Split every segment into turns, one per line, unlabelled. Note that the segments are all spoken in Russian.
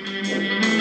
Товарищ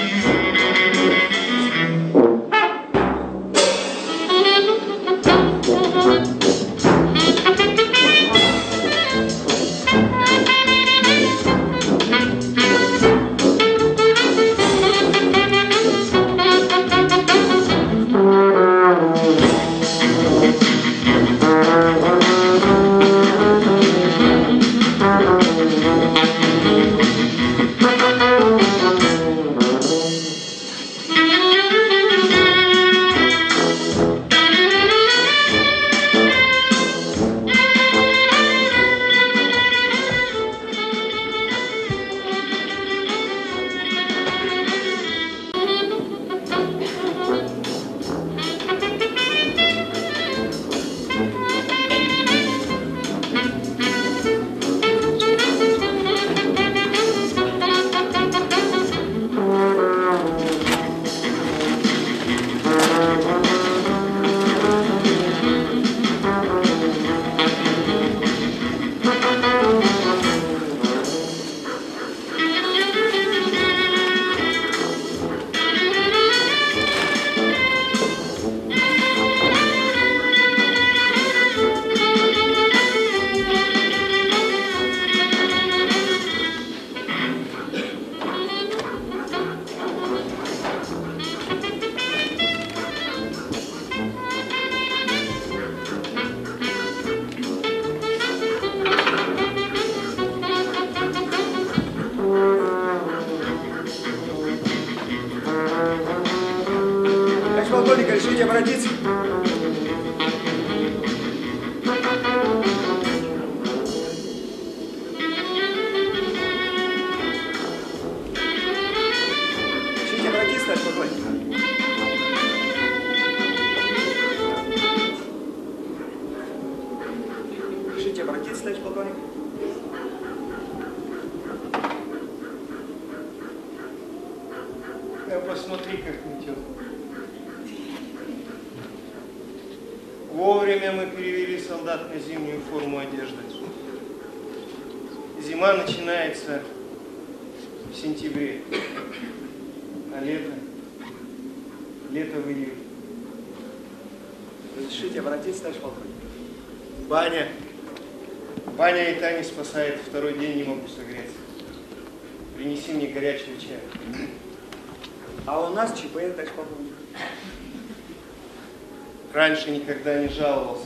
Раньше никогда не жаловался.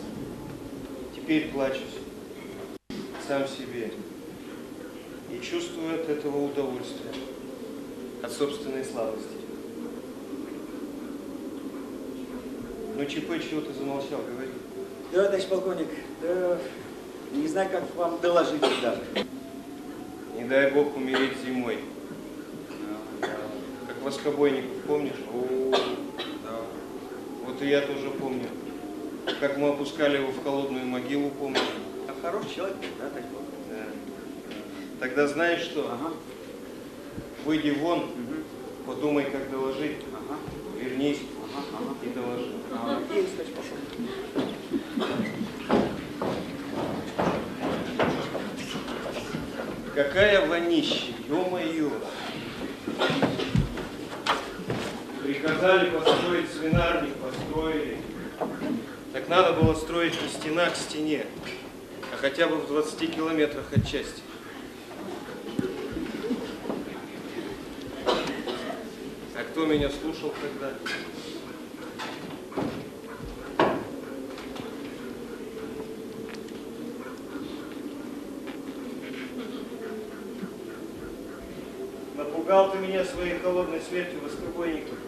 Теперь плачусь. Сам себе. И чувствую от этого удовольствие. От собственной слабости. Ну, ЧП, чего ты замолчал, говори.
Да, товарищ полковник, да, не знаю, как вам доложить даже.
Не дай бог умереть зимой. Как воскобойников, помнишь? Вот и я тоже помню. Как мы опускали его в холодную могилу, помню.
А хороший человек, да, полковник?
Да. Тогда знаешь что?
Ага.
Выйди вон,
Мгм.
подумай, как доложить.
Ага.
Вернись
Ага, ага.
и доложи.
Ага. Есть, товарищ полковник.
Какая вонища, ё-моё! Приказали построить свинарник, построили. Так надо было строить не стена к стене, а хотя бы в 20 километрах от части. А кто меня слушал тогда? Напугал ты меня своей холодной смертью воскобойников.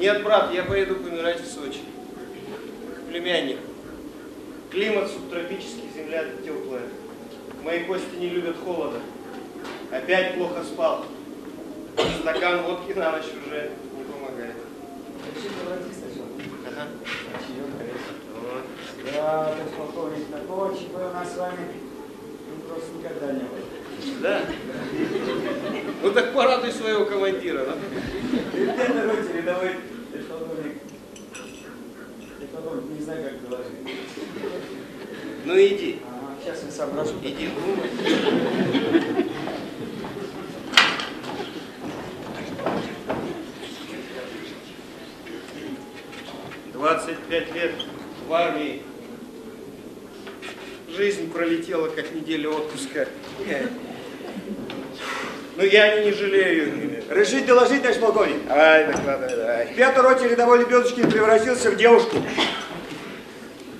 Нет, брат, я поеду помирать в Сочи. К племяннику. Климат субтропический, земля теплая. Мои кости не любят холода. Опять плохо спал. Стакан водки на ночь уже не помогает. Ага.
Да, полковник, такого ЧП у нас с вами ну, просто никогда не было.
Да? Ну так порадуй своего командира. да?
Роте, рядовой Экономик. Экономик, не знаю, как говорить.
Ну иди.
Ага, сейчас я соображу.
Иди думай. Двадцать пять лет в армии. Жизнь пролетела, как неделя отпуска. Но я не жалею
Разрешите доложить, товарищ полковник?
Ай, докладывай, давай.
В пятой роте рядовой Лебедочкин превратился в девушку.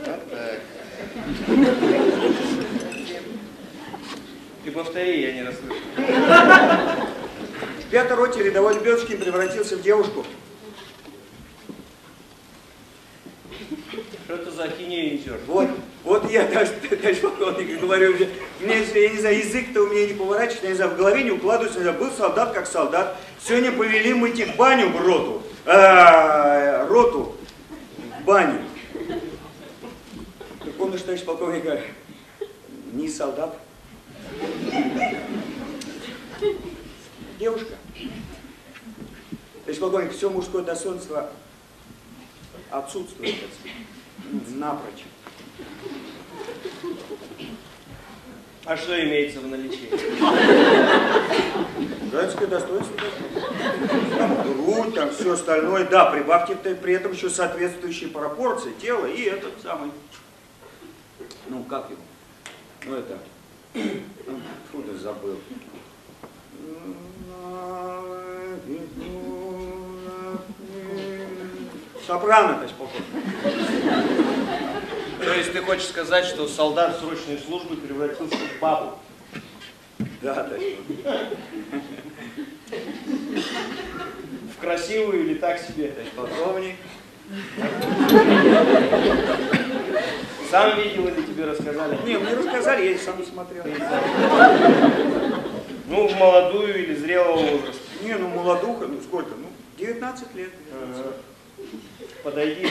Вот так. Ты повтори, я не расслышал.
В пятой роте рядовой Лебедочкин превратился в девушку.
Что это за ахинею несешь?
Вот, вот я, товарищ, товарищ полковник, говорю уже, мне, я не знаю, язык-то у меня не поворачивается, я не знаю, в голове не укладывается, я был солдат как солдат. Сегодня повели мыть их баню в роту, а, роту, в баню. Ты помнишь, товарищ полковник, а, не солдат? Девушка. Товарищ полковник, все мужское достоинство отсутствует, напрочь.
А что имеется в наличии?
Женское достоинство. Там грудь, там все остальное. Да, прибавьте при этом еще соответствующие пропорции тела и этот самый. Ну, как его? Ну, это... ну, Фу, да забыл. Сопрано, товарищ полковник.
То есть ты хочешь сказать, что солдат срочной службы превратился в бабу?
Да, полковник.
В красивую или так себе?
Полковник.
Сам видел или тебе рассказали?
Не, мне рассказали, я и сам смотрел.
Ну, в молодую или зрелого возраста.
Не, ну молодуха, ну сколько? Ну, 19 лет.
Ага. Подойди.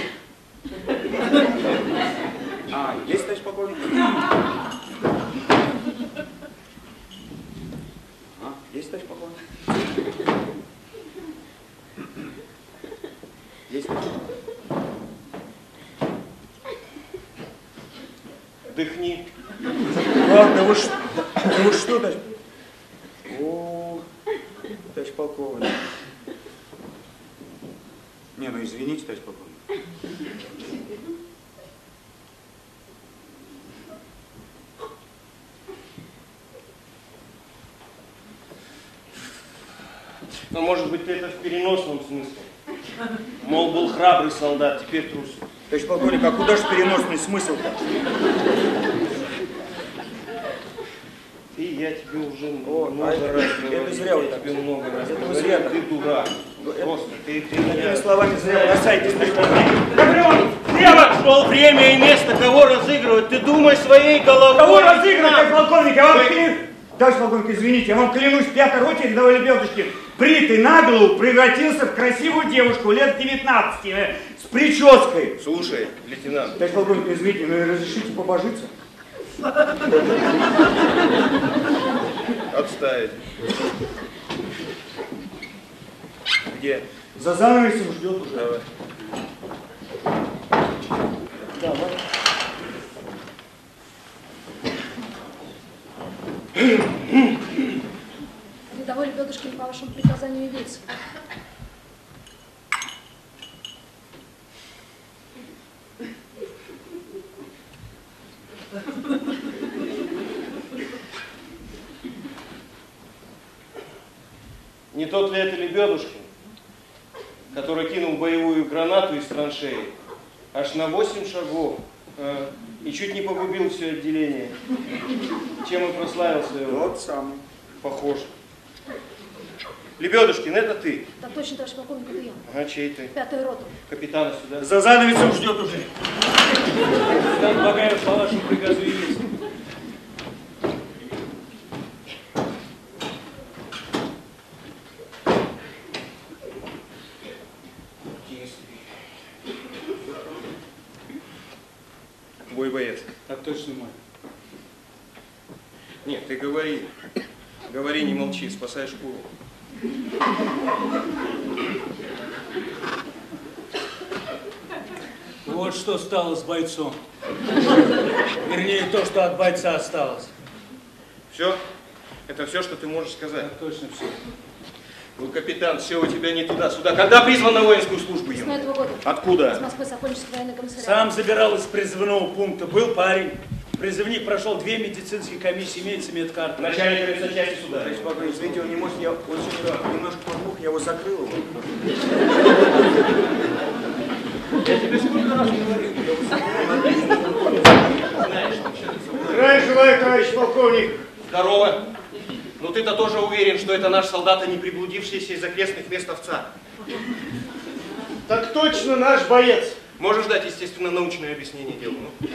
А, есть, товарищ полковник? А, есть, товарищ полковник? Есть, товарищ полковник?
Дыхни.
Ладно, вы что? Да вы что, товарищ? О, товарищ полковник. Не, ну извините, товарищ полковник.
Но может быть ты это в переносном смысле. Мол, был храбрый солдат, теперь трус.
Товарищ полковник, а куда же переносный смысл-то?
Ты, я тебе уже
О,
много
а это-
раз
это
говорил.
зря вы
я
так.
тебе много раз
Это
говорил,
зря
ты дурак.
это-
Просто, ты, ты
Такими словами зря бросаетесь, товарищ полковник.
Гаврилов, Слева шел время и место, кого разыгрывать. Ты думай своей головой.
Кого разыгрывать, товарищ полковник? Я вам
Вы-
клянусь, товарищ полковник, извините, я вам клянусь, пятой роте рядовой Лебедушкин, бритый наголову, превратился в красивую девушку лет 19 э, с прической.
Слушай, лейтенант,
Товарищ полковник, извините, но разрешите побожиться?
отставить. Где?
За занавесом ждет уже.
Давай.
Давай.
Рядовой Лебедушкин по вашему приказанию явился.
Не тот ли это Лебедушкин, который кинул боевую гранату из траншеи аж на 8 шагов а, и чуть не погубил все отделение? Чем и прославился его?
Вот самый.
Похож. Лебедушкин, это ты?
Да точно, товарищ полковник, это я.
Ага, чей ты?
Пятая рота.
Капитана сюда.
За занавесом ждет уже.
Стан Багаев по вашему приказу явился. Бой боец.
Так точно мой.
Нет, ты говори. Говори, не молчи, спасай шкуру.
Вот что стало с бойцом. Вернее, то, что от бойца осталось.
Все? Это все, что ты можешь сказать?
Так точно все.
Ну, капитан, все у тебя не туда-сюда. Когда призван на воинскую службу, ем?
этого года. Из
Откуда?
Москвы Сокольнический военный комиссариат.
Сам забирал из призывного пункта. Был парень. Призывник прошел две медицинские комиссии, имеется медкарта.
Начальник части суда.
Товарищ полковник, извините, он не может, я, он сегодня немножко подмух, я его закрыл. его.
Я тебе сколько раз говорил? Знаешь,
Здравия желаю, товарищ полковник.
Здорово. Ну ты-то тоже уверен, что это наш солдат, а не приблудившийся из окрестных мест овца.
Так точно наш боец.
Можешь дать, естественно, научное объяснение делу. ну?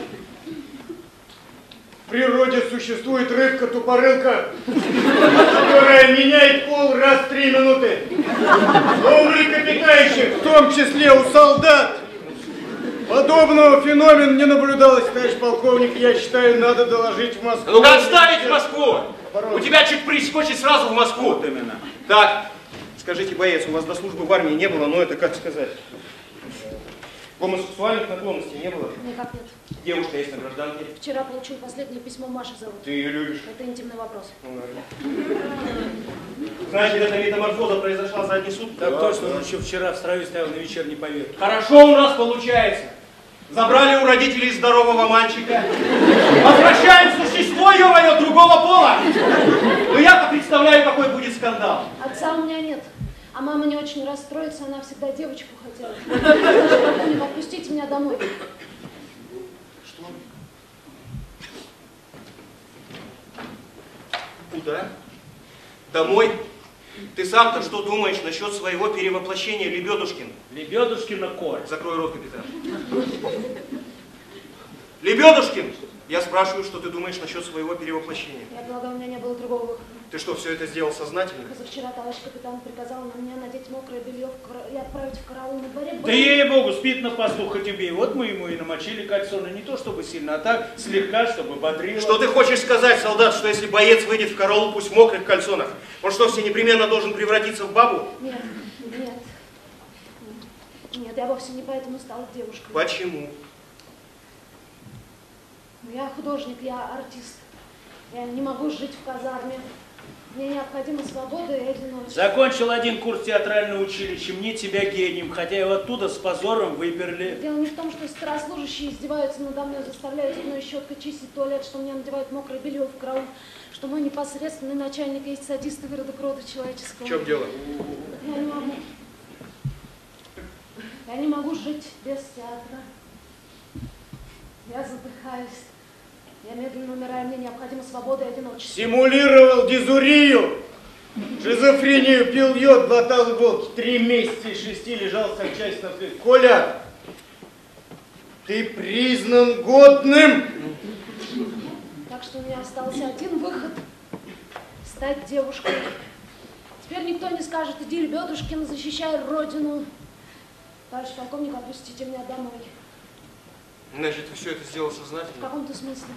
В природе существует рыбка-тупорылка, которая меняет пол раз в три минуты. Но у млекопитающих, в том числе у солдат, подобного феномена не наблюдалось, товарищ полковник. Я считаю, надо доложить в Москву.
Ну-ка отставить в Москву! У тебя чуть прискочит сразу в Москву.
Вот именно.
Так, скажите, боец, у вас до службы в армии не было, но это как сказать? Гомосексуальных наклонностей не было?
Никак нет.
Девушка есть на гражданке.
Вчера получил последнее письмо Маши зовут.
Ты ее любишь?
Это интимный вопрос.
Ну. Значит, эта метаморфоза произошла за одни сутки?
Так точно, он еще вчера в строю стоял на вечерней поверке.
Хорошо у нас получается. Забрали у родителей здорового мальчика. Возвращаем существо, ё другого пола. Ну я-то представляю, какой будет скандал.
Отца у меня нет. А мама не очень расстроится, она всегда девочку хотела. Отпустите меня домой.
Что? Куда? Домой? Ты сам-то что думаешь насчет своего перевоплощения, Лебедушкин?
Лебедушкина корь.
Закрой рот, капитан. Лебедушкин! Я спрашиваю, что ты думаешь насчет своего перевоплощения.
Я полагаю, у меня не было другого выхода.
Ты что, все это сделал сознательно?
Позавчера товарищ капитан приказал на меня надеть мокрое белье и отправить в караул на дворе.
Да ей-богу, спит на посту, хоть убей. Вот мы ему и намочили кольцо, но не то чтобы сильно, а так слегка, чтобы бодрило.
Что ты хочешь сказать, солдат, что если боец выйдет в караул, пусть в мокрых кальсонах, он что, все непременно должен превратиться в бабу?
Нет, нет. Нет, я вовсе не поэтому стала девушкой.
Почему?
Ну, Я художник, я артист. Я не могу жить в казарме. Мне необходима свобода и одиночество.
Закончил один курс театрального училища, мне тебя гением, хотя его оттуда с позором выперли.
Дело не в том, что старослужащие издеваются надо мной, заставляют зубной щеткой чистить туалет, что мне надевают мокрое белье в караул, что мой непосредственный начальник есть садист и выродок рода человеческого.
В чем дело?
Я не могу. Я не могу жить без театра. Я задыхаюсь. Я медленно умираю, мне необходима свобода и одиночество.
Симулировал дизурию, шизофрению, пил йод, глотал иголки. Три месяца из шести лежал санчасть на плече. Коля, ты признан годным.
Так что у меня остался один выход – стать девушкой. Теперь никто не скажет, иди, Лебедушкин, защищай родину. Товарищ полковник, отпустите меня домой.
Значит, ты все это сделал
В
сознательно?
каком-то смысле.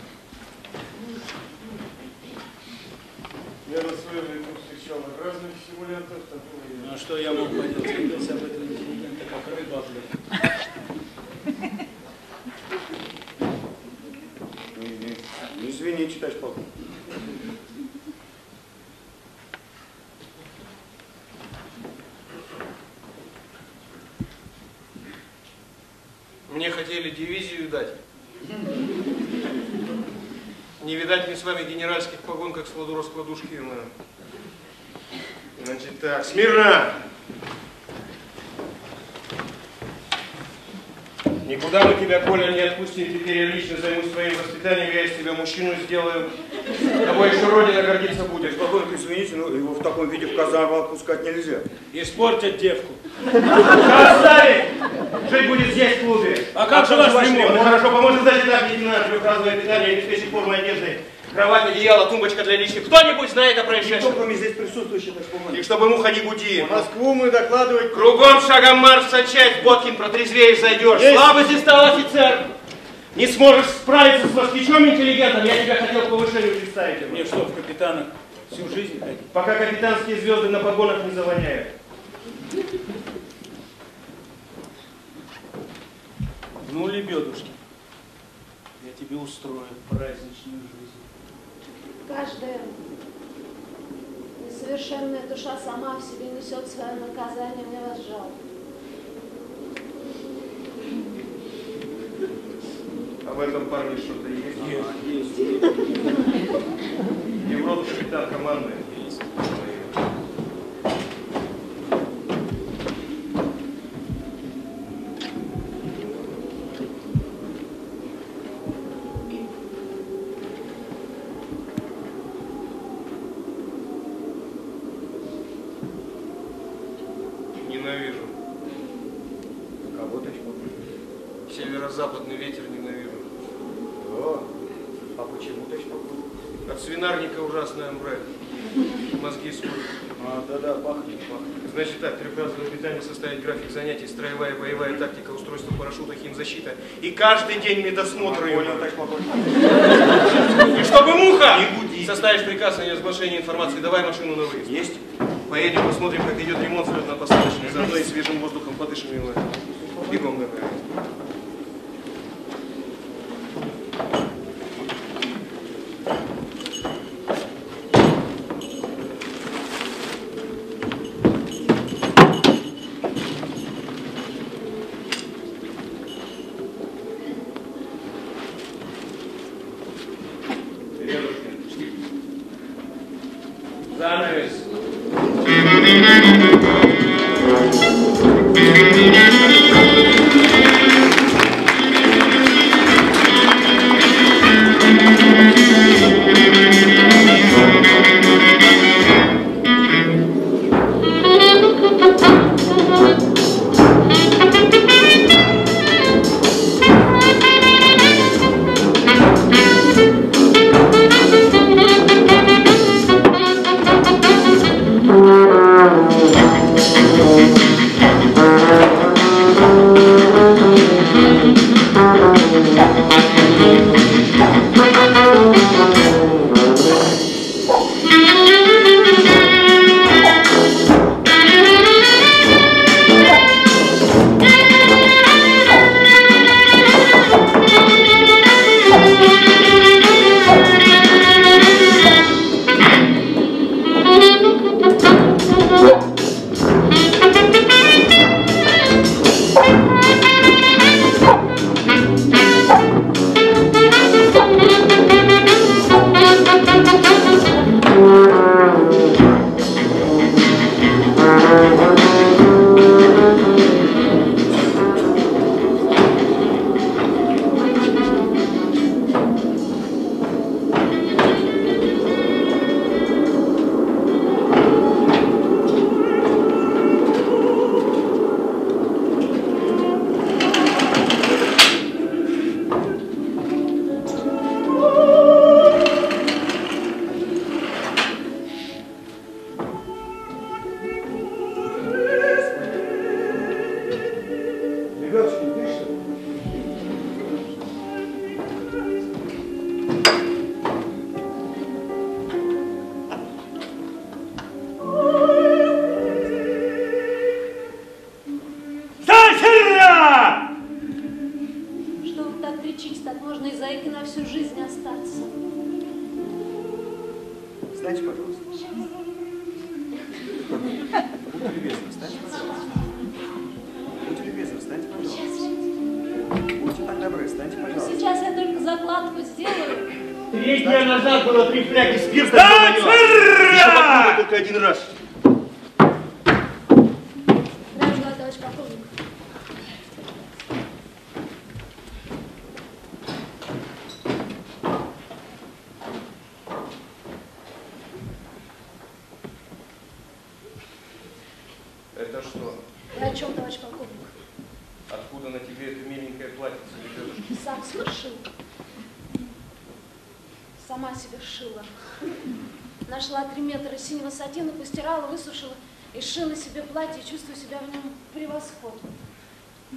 Я на своем веку встречал разных симулянтов, такого я
Ну а что я мог поделать? Цепился об этом интеллигента, как рыба, блядь.
Извините, товарищ полковник.
Мне хотели дивизию дать. Не видать мне с вами генеральских погон, как складу раскладушки. ну. Значит так, смирно! Никуда мы тебя, Коля, не отпустим. Теперь я лично займусь своим воспитанием. Я из тебя мужчину сделаю. Тобой еще Родина гордиться будет.
Полковник, извините, но его в таком виде в казарму отпускать нельзя.
Испортят девку.
Оставить! Жить будет здесь, в клубе.
А как же ваш ремонт?
Ну хорошо, поможет и так, лейтенант, трехразовое питание, обеспечить форму одежды, кровать, одеяло, тумбочка для личных. Кто-нибудь знает о происшествии?
кроме здесь присутствующих,
И чтобы муха не гуди.
В Москву мы докладывать
Кругом шагом марш сочать, Боткин, протрезвеешь, зайдешь.
Есть.
Слабости стал офицер. Не сможешь справиться с москвичом интеллигентом, я тебя хотел к повышению представить.
Мне что, в капитанах всю жизнь ходить?
Пока капитанские звезды на погонах не завоняют.
Ну, лебедушки, я тебе устрою праздничную жизнь
каждая несовершенная душа сама в себе несет свое наказание, мне вас жалко.
А в этом парне что-то есть?
Есть. Есть.
Европа капитан команды. Есть. И каждый день медосмотр
понял, так спокойно.
И чтобы муха!
Не буди.
Составишь приказ о неразглашении информации, давай машину на выезд.
Есть?
Поедем, посмотрим, как идет ремонт взлетно-посадочный, заодно и свежим воздухом подышим его. Бегом давай.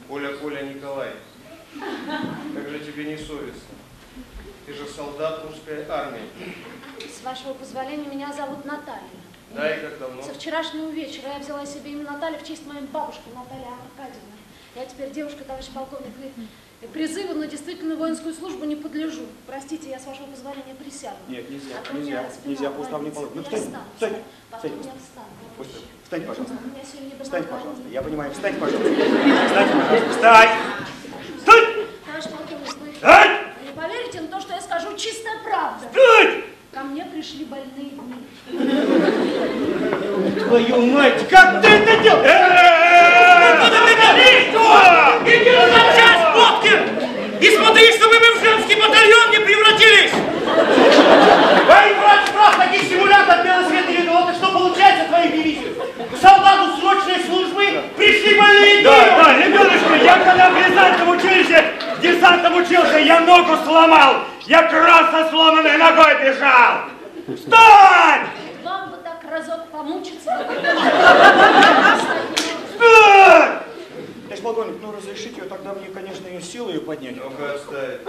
Коля, Коля, Николай, как же тебе не совестно? Ты же солдат русской армии.
С вашего позволения, меня зовут Наталья.
Да, и как давно?
Со вчерашнего вечера я взяла себе имя Наталья в честь моей бабушки Натальи Аркадьевны. Я теперь девушка, товарищ полковник, и призыву на действительно воинскую службу не подлежу. Простите, я с вашего позволения присяду.
Нет, нельзя,
А
нельзя, нельзя по уставу не положено. Ну,
Я
встань, встань,
Потом
встань.
я встану.
Пусть- Встань, пожалуйста. Встань, пожалуйста. Я понимаю, встань, пожалуйста. Встань, пожалуйста. Встань!
Товарищ полковник, вы,
Встань!
вы не поверите, но то, что я скажу, чистая правда.
Встань!
ко мне пришли больные дни.
Твою мать, как ты это делаешь?
Иди на часть, Боткин! И смотри, чтобы мы в женский батальон не превратились!
Эй, брат, штраф, таких симулятор белосветный ледовод, и что получается твоей дивизии? К солдату срочной службы пришли больные
Да, да, ребеночка, я когда в десантном училище, в десантном учился, я ногу сломал. Я как раз со сломанной ногой бежал. Встань!
Вам бы так разок помучиться.
Встань!
Товарищ полковник, ну разрешите ее, тогда мне, конечно, ее силой ее поднять.
Ну-ка, отставить.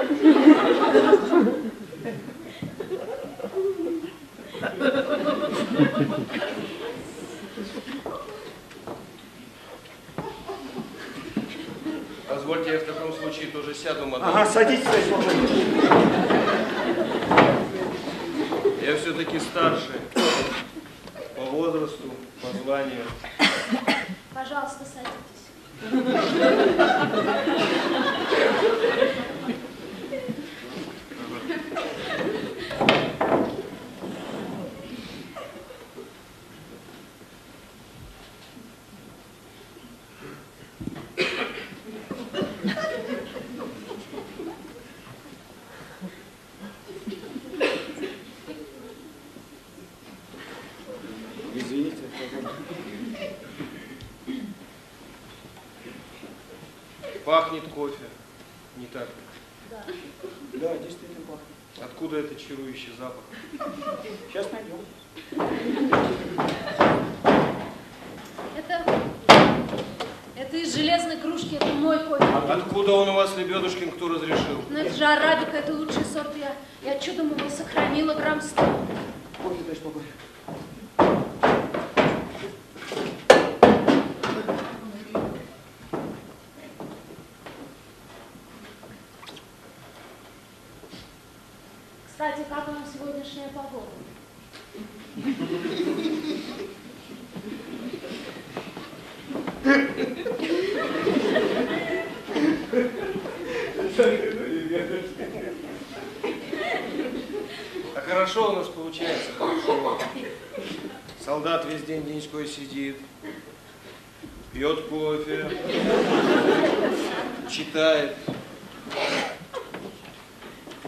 Читает.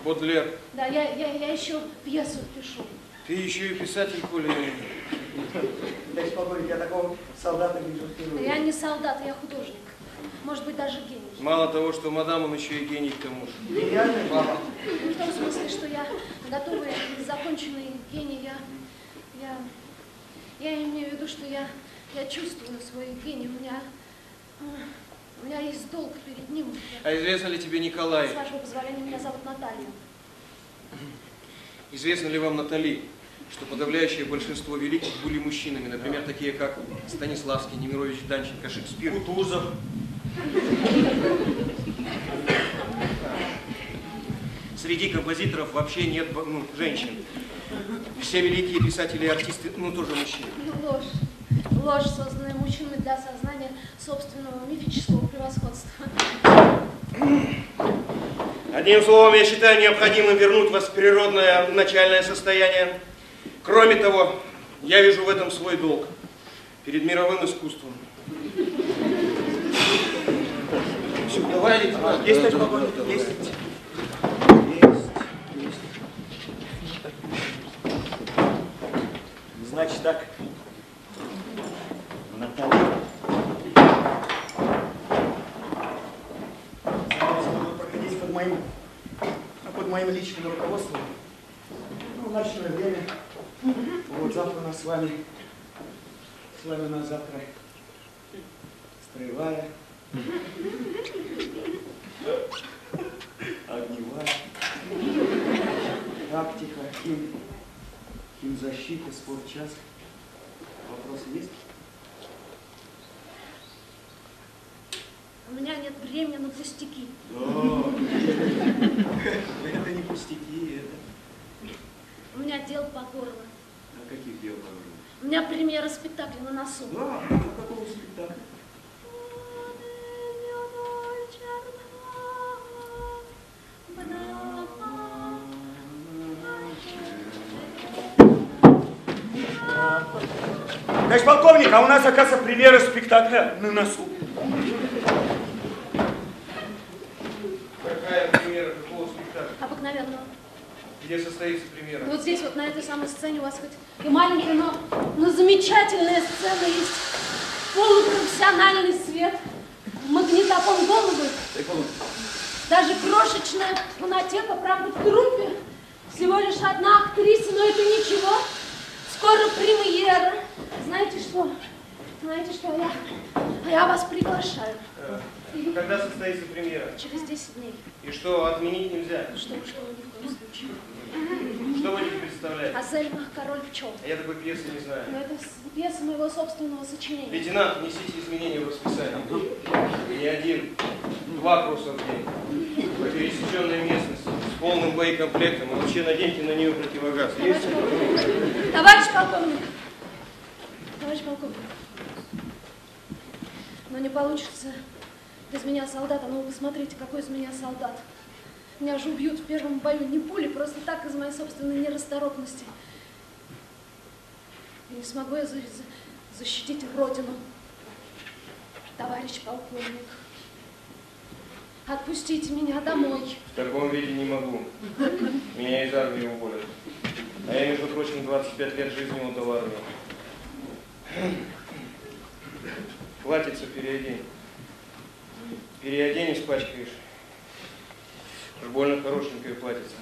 Бодлер,
Да, я, я, я еще пьесу пишу.
ты еще и писатель, Коля.
Товарищ полковник, я такого солдата
Да
впервые.
я не солдат, я художник. Может быть, даже гений.
Мало того, что мадам, он еще и гений к тому же.
Гениальный баба.
Ну, в том смысле, что я готовый, законченный гений. Я, я, я имею в виду, что я, я чувствую свой гений. У меня, у меня есть долг перед ним.
А известно ли тебе, Николай,
С вашего позволения, меня зовут Наталья.
известно ли вам, Натали, что подавляющее большинство великих были мужчинами, например, такие как Станиславский, Немирович Данченко, Шекспир,
Кутузов.
Среди композиторов вообще нет ну, женщин. Все великие писатели и артисты, ну, тоже мужчины.
Ну, ложь. Ложь, созданная мужчинами для сознания собственного мифического превосходства.
Одним словом, я считаю необходимым вернуть вас в природное начальное состояние. Кроме того, я вижу в этом свой долг перед мировым искусством.
Все, давай, лейтенант. Есть? Есть. Есть. Есть. Значит так. Будут проходить под моим, под моим личным руководством. Ну, ночное время. Вот завтра у нас с вами, с вами у нас завтра строевая, огневая, тактика, хим, химзащита, спортчас. Вопросы есть?
У меня нет времени на пустяки.
Да. Это не пустяки, это...
У меня дел по горло.
А каких дел положено?
У меня премьера спектакля на носу.
Да, а какого спектакля?
Товарищ полковник, а у нас, оказывается, премьера спектакля на носу.
Какая премьера какого спектакля?
Обыкновенного.
Где состоится премьера?
Вот здесь, вот на этой самой сцене у вас хоть и маленькая, но, но замечательная сцена есть. Полупрофессиональный свет, магнитофон головы, даже крошечная фонотека, правда, в трупе. Всего лишь одна актриса, но это ничего. Скоро премьера. Знаете что? Знаете что, я, я вас приглашаю.
Э, Когда состоится премьера?
Через 10 дней.
И что, отменить нельзя?
Что вы, что вы, ни в коем случае.
Что вы будете представлять?
Азельмах, король пчел.
А Я такой пьесы не знаю.
Но это с- пьеса моего собственного сочинения.
Лейтенант, внесите изменения в расписание. Не один, два курса в день. По пересеченной местности, с полным боекомплектом. И вообще наденьте на нее противогаз.
Товарищ
Есть?
полковник. Товарищ полковник. Товарищ полковник. Но не получится из меня солдата. Ну, вы посмотрите, какой из меня солдат. Меня же убьют в первом бою не пули, просто так из моей собственной нерасторопности. И не смогу я за- за- защитить Родину. Товарищ полковник. Отпустите меня домой.
В таком виде не могу. Меня из армии уволят. А я, между прочим, 25 лет жизни отдал армии. Платится переодень. Переодень, испачкаешь. Уж больно хорошенькое платится.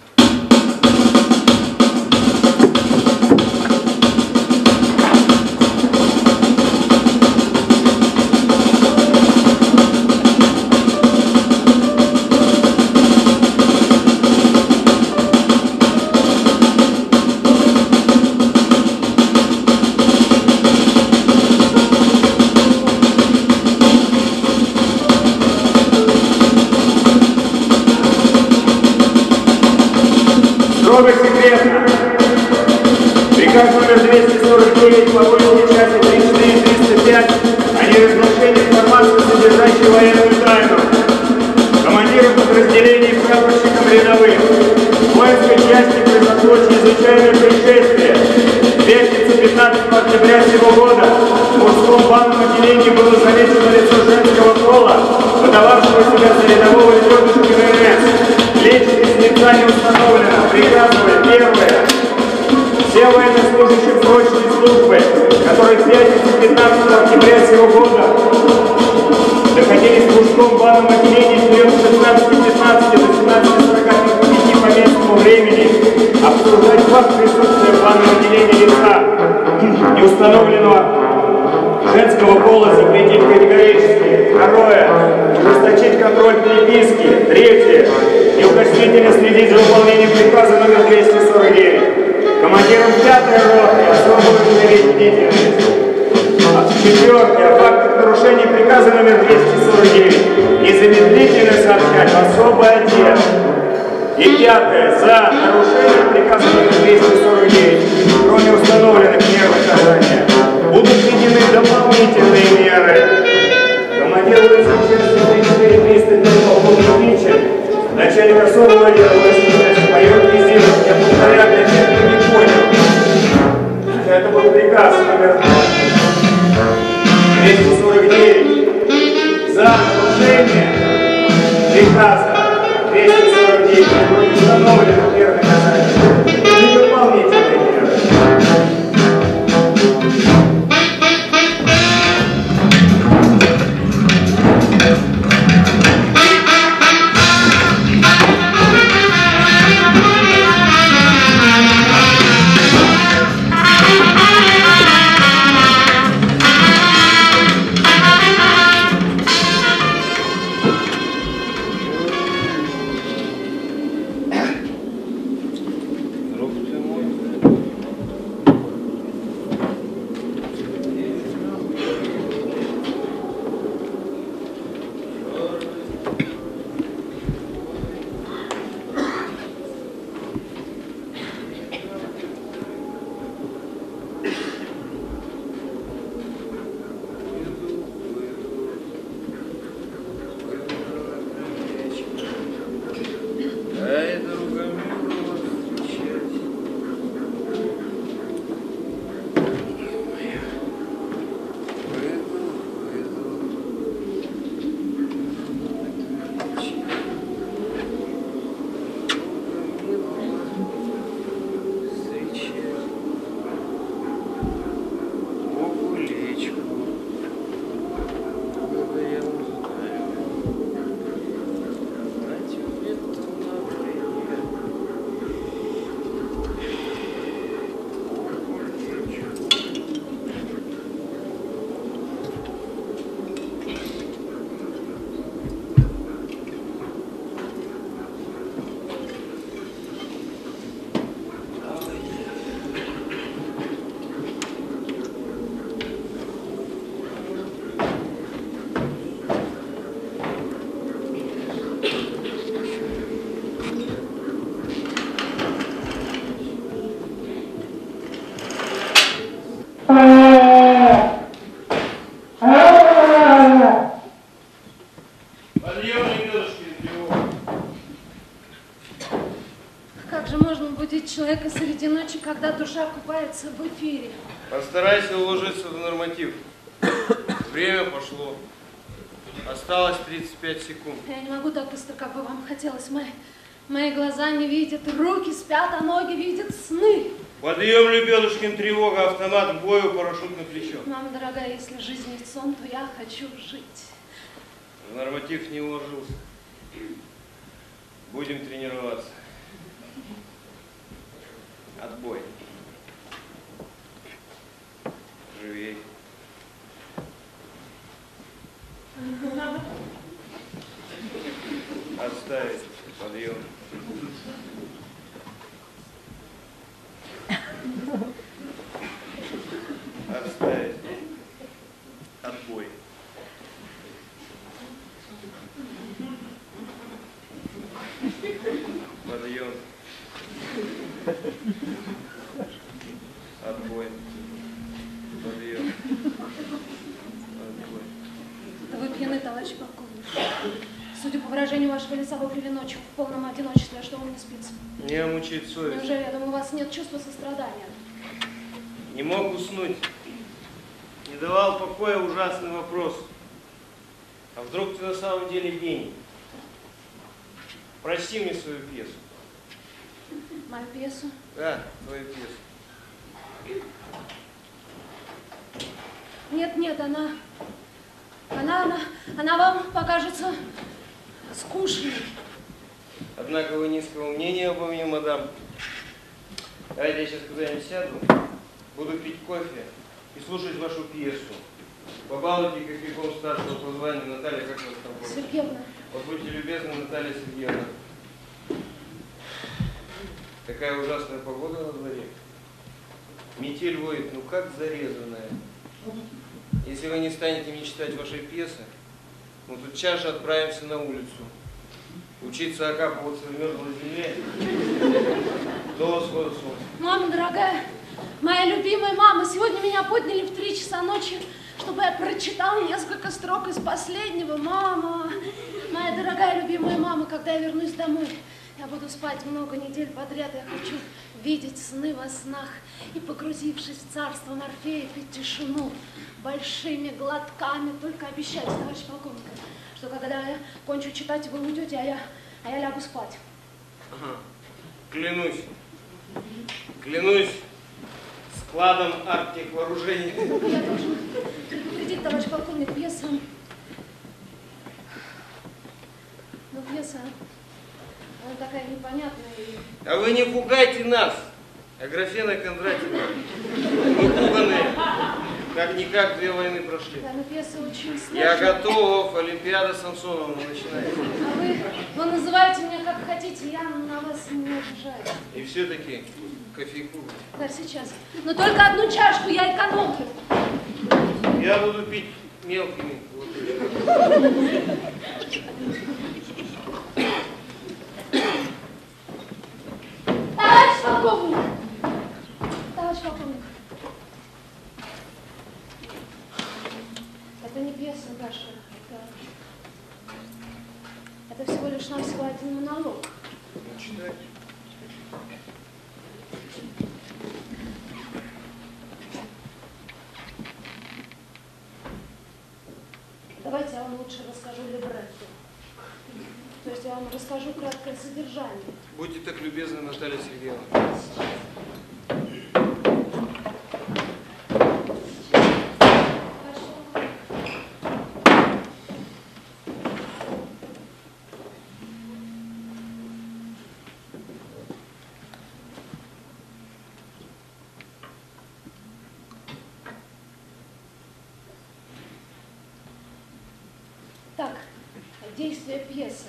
Человека среди ночи, когда душа купается в эфире.
Постарайся уложиться в норматив. Время пошло. Осталось 35 секунд.
Я не могу так быстро, как бы вам хотелось. Мои, мои глаза не видят, руки спят, а ноги видят сны.
Подъем, Лебедушкин, тревога, автомат к бою, парашют на плечо.
Мама дорогая, если жизнь не сон, то я хочу жить.
В норматив не уложился. Будем тренироваться. Отбой. Живей. Отставить. Подъем. Отставить. Отбой. Подъем. Отбой. Подъем. Отбой.
Вы пьяны, товарищ полковник. Судя по выражению вашего лица, вы пили ночью в полном одиночестве, а что вам не спится?
Меня мучает совесть.
Неужели, я думаю, у вас нет чувства сострадания?
Не мог уснуть. Не давал покоя ужасный вопрос. А вдруг ты на самом деле гений? Прости мне свою пьесу.
Мою пьесу?
Да, твою пьесу.
Нет, нет, она... Она, она, она вам покажется скучной.
Однако вы низкого мнения обо мне, мадам. Давайте я сейчас куда-нибудь сяду, буду пить кофе и слушать вашу пьесу. Побалуйте кофейком старшего по званию Наталья, как вас там было?
Сергеевна,
Вот будьте любезны, Наталья Сергеевна. Такая ужасная погода на дворе. Метель воет, ну как зарезанная. Если вы не станете мне читать ваши пьесы, мы тут час же отправимся на улицу. Учиться окапываться в мерзлой земле до восхода солнца.
мама дорогая, моя любимая мама, сегодня меня подняли в три часа ночи, чтобы я прочитал несколько строк из последнего. Мама, моя дорогая любимая мама, когда я вернусь домой, я буду спать много недель подряд. Я хочу видеть сны во снах и, погрузившись в царство Морфея, пить тишину большими глотками. Только обещайте, товарищ полковник, что когда я кончу читать, вы уйдете, а я, а я лягу спать.
Ага. Клянусь. Клянусь складом арктик вооружений.
Я должен предупредить, товарищ полковник, пьеса... Ну, пьеса, она такая непонятная.
А вы не пугайте нас, Аграфена Кондратьевна. Мы пуганые. Как-никак две войны прошли.
Да, но пьеса очень
Я
сложная.
готов, Олимпиада Самсонова начинается.
А вы, вы называете меня как хотите, я на вас не обижаюсь.
И все-таки кофейку.
Да, сейчас. Но только одну чашку, я экономлю.
Я буду пить мелкими глоточками.
Товарищ полковник! Товарищ полковник. Это не пьеса наша. Это, это всего лишь навсего один монолог. Давайте я вам лучше расскажу либретто. То есть я вам расскажу краткое содержание.
Будьте так любезны, Наталья Сергеевна.
Так, действие пьесы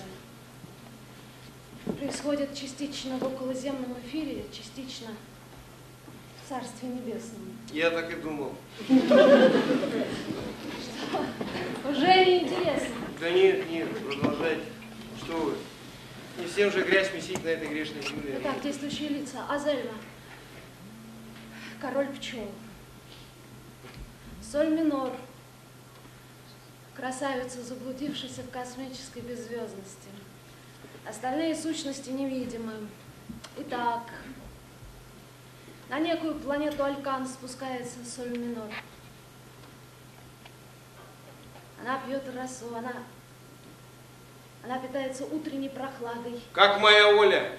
происходит частично в околоземном эфире, частично в Царстве Небесном.
Я так и думал.
Уже неинтересно.
Да нет, нет, продолжайте. Что вы? Не всем же грязь месить на этой грешной земле.
Итак, действующие лица. Азельма. Король пчел. Соль минор. Красавица, заблудившаяся в космической беззвездности. Остальные сущности невидимы. Итак, На некую планету Алькан спускается соль минор. Она пьет росу, она, она питается утренней прохладой.
Как моя Оля.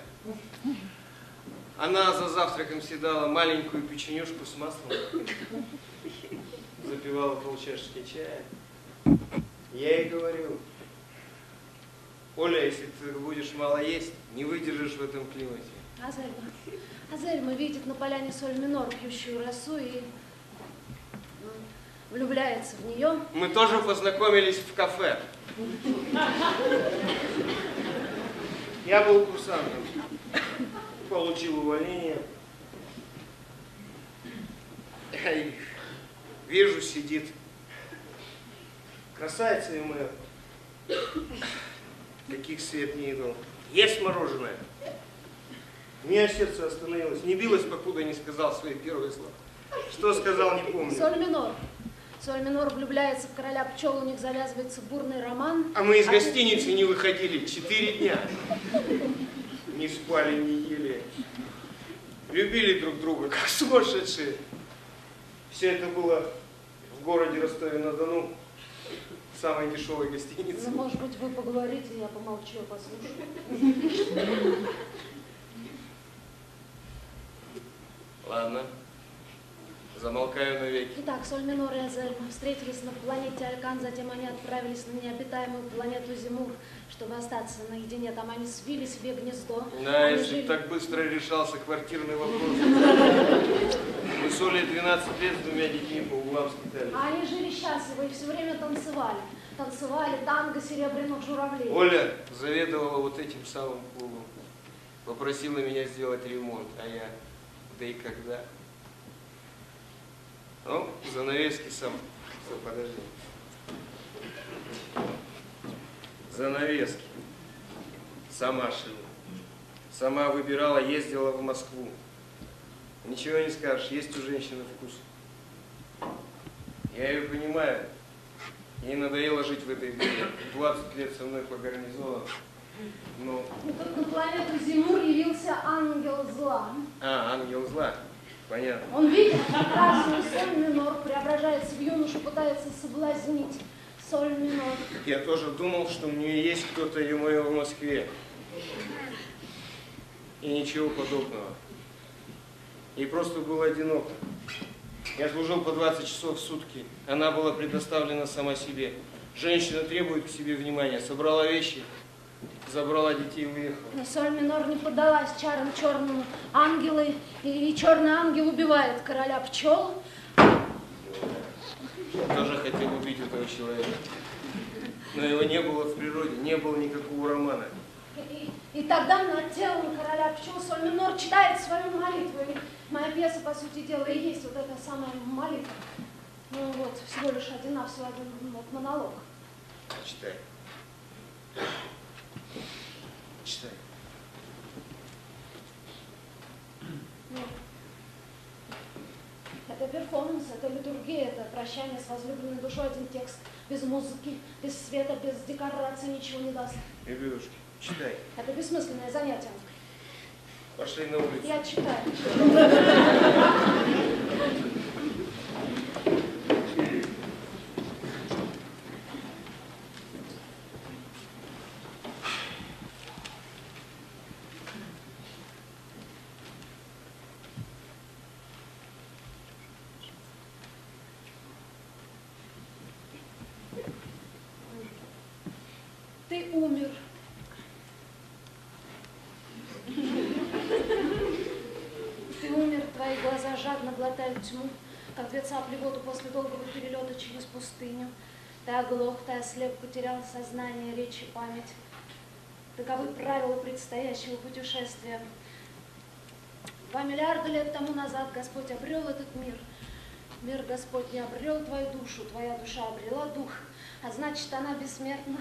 Она за завтраком съедала маленькую печенюшку с маслом. Запивала полчашечки чая. Я ей говорю, Оля, если ты будешь мало есть, не выдержишь в этом климате.
Азельма. Азельма видит на поляне соль минор, пьющую росу, и м, влюбляется в нее.
Мы тоже познакомились в кафе. Я был курсантом. Получил увольнение. Вижу, сидит. Красавица ему. Каких свет не идол. Есть мороженое. У меня сердце остановилось. Не билось, покуда не сказал свои первые слова. Что сказал, не помню.
Соль минор. Соль минор влюбляется в короля пчел, у них завязывается бурный роман.
А мы из гостиницы не выходили четыре дня. Не спали, не ели. Любили друг друга, как сумасшедшие. Все это было в городе Ростове-на-Дону, самой дешевой гостинице.
Ну, может быть, вы поговорите, я помолчу, я послушаю.
Ладно, замолкаю навеки.
Итак, Соль Минор и Азельма встретились на планете Алькан, затем они отправились на необитаемую планету Зимур, чтобы остаться наедине. Там они свили себе гнездо.
Да,
они
если
жили-
так быстро решался квартирный вопрос. Мы с Олей 12 лет с двумя детьми по углам скитались.
А они жили счастливо и все время танцевали. Танцевали танго серебряных журавлей.
Оля заведовала вот этим самым клубом. Попросила меня сделать ремонт, а я, да и когда? Ну, занавески сам. Что, подожди. Занавески. Сама шила. Сама выбирала, ездила в Москву. Ничего не скажешь, есть у женщины вкус. Я ее понимаю. Ей надоело жить в этой дыре. 20 лет со мной по гарнизону. Ну,
И тут на планету Зимур явился ангел зла.
а, ангел зла. Понятно.
Он видит прекрасную соль минор, преображается в юношу, пытается соблазнить соль минор.
Я тоже думал, что у нее есть кто-то и мое в Москве. И ничего подобного. Ей просто было одиноко. Я служил по 20 часов в сутки. Она была предоставлена сама себе. Женщина требует к себе внимания. Собрала вещи, забрала детей и уехала.
Но соль минор не поддалась чарам черному ангелы, и, и черный ангел убивает короля пчел.
Я тоже хотел убить этого человека. Но его не было в природе, не было никакого романа.
И, и тогда над телом короля пчел соль минор читает свою молитву. И моя пьеса, по сути дела, и есть вот эта самая молитва. Ну вот, всего лишь один, а всего один вот, монолог.
Читай. Читай.
Ну, Это перформанс, это литургия, это прощание с возлюбленной душой, один текст. Без музыки, без света, без декорации ничего не даст.
Ребятушки, читай.
Это бессмысленное занятие.
Пошли на улицу.
Я читаю. Ты умер. Ты умер, твои глотают тьму, как две цапли воду после долгого перелета через пустыню. Ты оглох, ты ослеп, потерял сознание, речь и память. Таковы правила предстоящего путешествия. Два миллиарда лет тому назад Господь обрел этот мир. Мир Господь не обрел твою душу, твоя душа обрела дух, а значит, она бессмертна.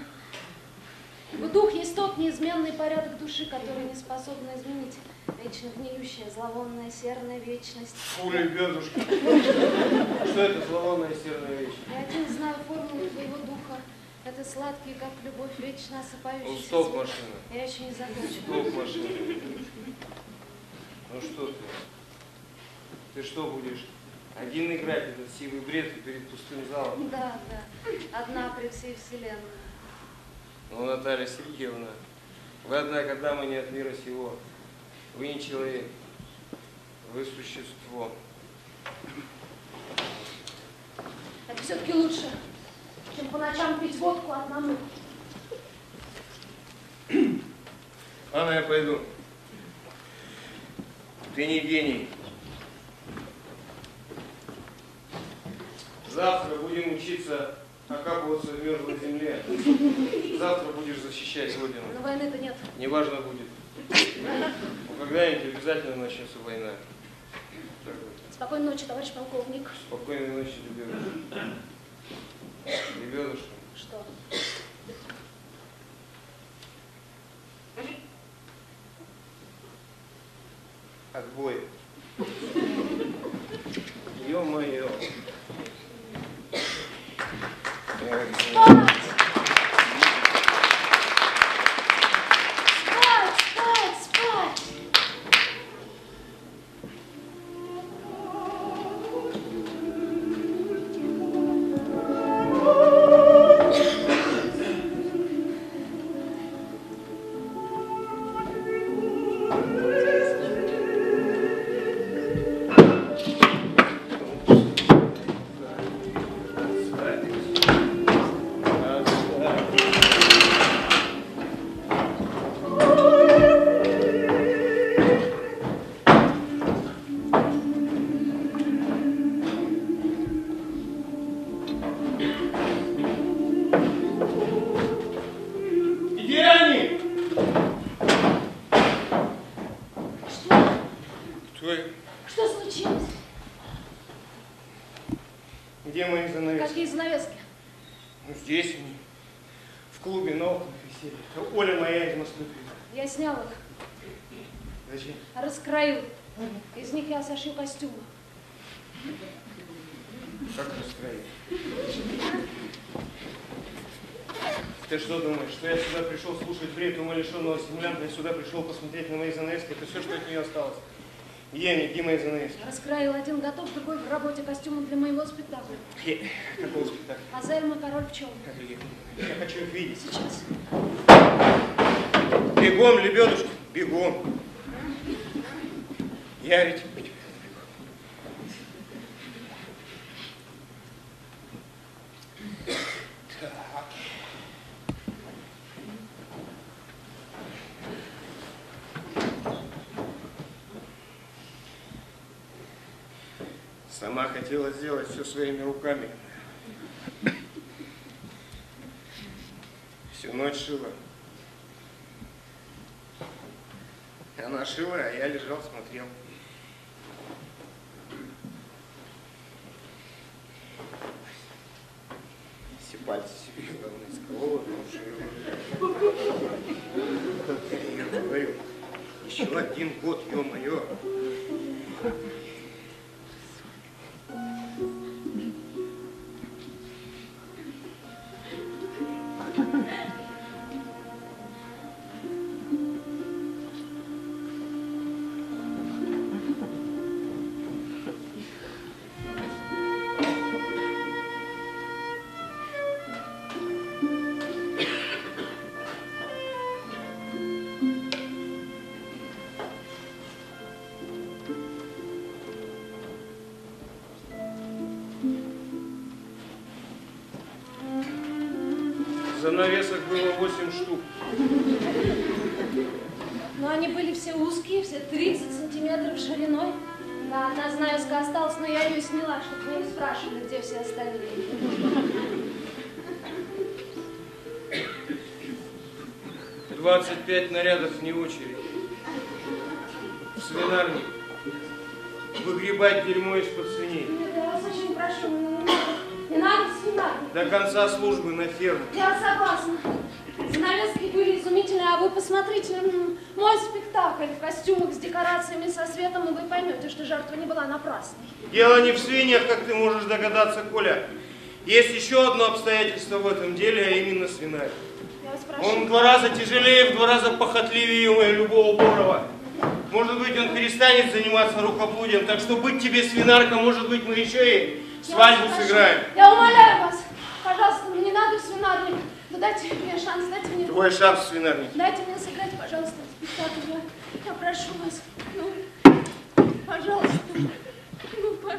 Дух есть тот неизменный порядок души, который не способен изменить вечно гниющая, зловонная, серная вечность.
Фу, лебедушка. Что это зловонная серная вещь?
Я один знаю формулу твоего духа. Это сладкий, как любовь, вечно
Ну,
осыпающийся.
стоп, машина.
Я еще не закончила.
Стоп, машина. Ну что ты? Ты что будешь? Один играть этот сивый бред перед пустым залом?
Да, да. Одна при всей вселенной.
Ну, Наталья Сергеевна, вы, однако, дама не от мира сего. Вы не человек, вы существо.
Это все-таки лучше, чем по ночам пить водку одному.
Ладно, я пойду. Ты не гений. Завтра будем учиться окапываться в мерзлой земле. Завтра будешь защищать Родину.
Но войны-то нет.
Неважно будет. Но когда-нибудь обязательно начнется война. Так вот.
Спокойной ночи, товарищ полковник.
Спокойной ночи, ребенушка. Ребенушка.
Что?
Отбой. Ё-моё. Я
Их? Я
хочу их видеть.
Сейчас.
Бегом, лебедушки, бегом. Я Занавесок было 8 штук.
Но они были все узкие, все 30 сантиметров шириной. Да, одна занавеска осталась, но я ее сняла, чтобы не спрашивали, где все остальные.
Двадцать пять нарядов вне очередь. В свинарник. Выгребать дерьмо из-под свиней.
Нет, я вас очень прошу, не надо,
До конца службы на ферму.
Я согласна. Занавески были изумительные, а вы посмотрите мой спектакль в костюмах с декорациями, со светом, и вы поймете, что жертва не была напрасной.
Дело не в свиньях, как ты можешь догадаться, Коля. Есть еще одно обстоятельство в этом деле, а именно свинарь.
Я вас
Он в два раза тяжелее, в два раза похотливее любого Борова. Может быть, он перестанет заниматься рукоплодием, так что быть тебе свинарка, может быть, мы еще и свадьбу сыграем.
Я умоляю вас, пожалуйста, мне не надо в свинарник. Ну дайте мне шанс, дайте мне...
Твой шанс, свинарник.
Дайте мне сыграть, пожалуйста, спектакль. Я, я прошу вас. Ну, пожалуйста. Ну, по-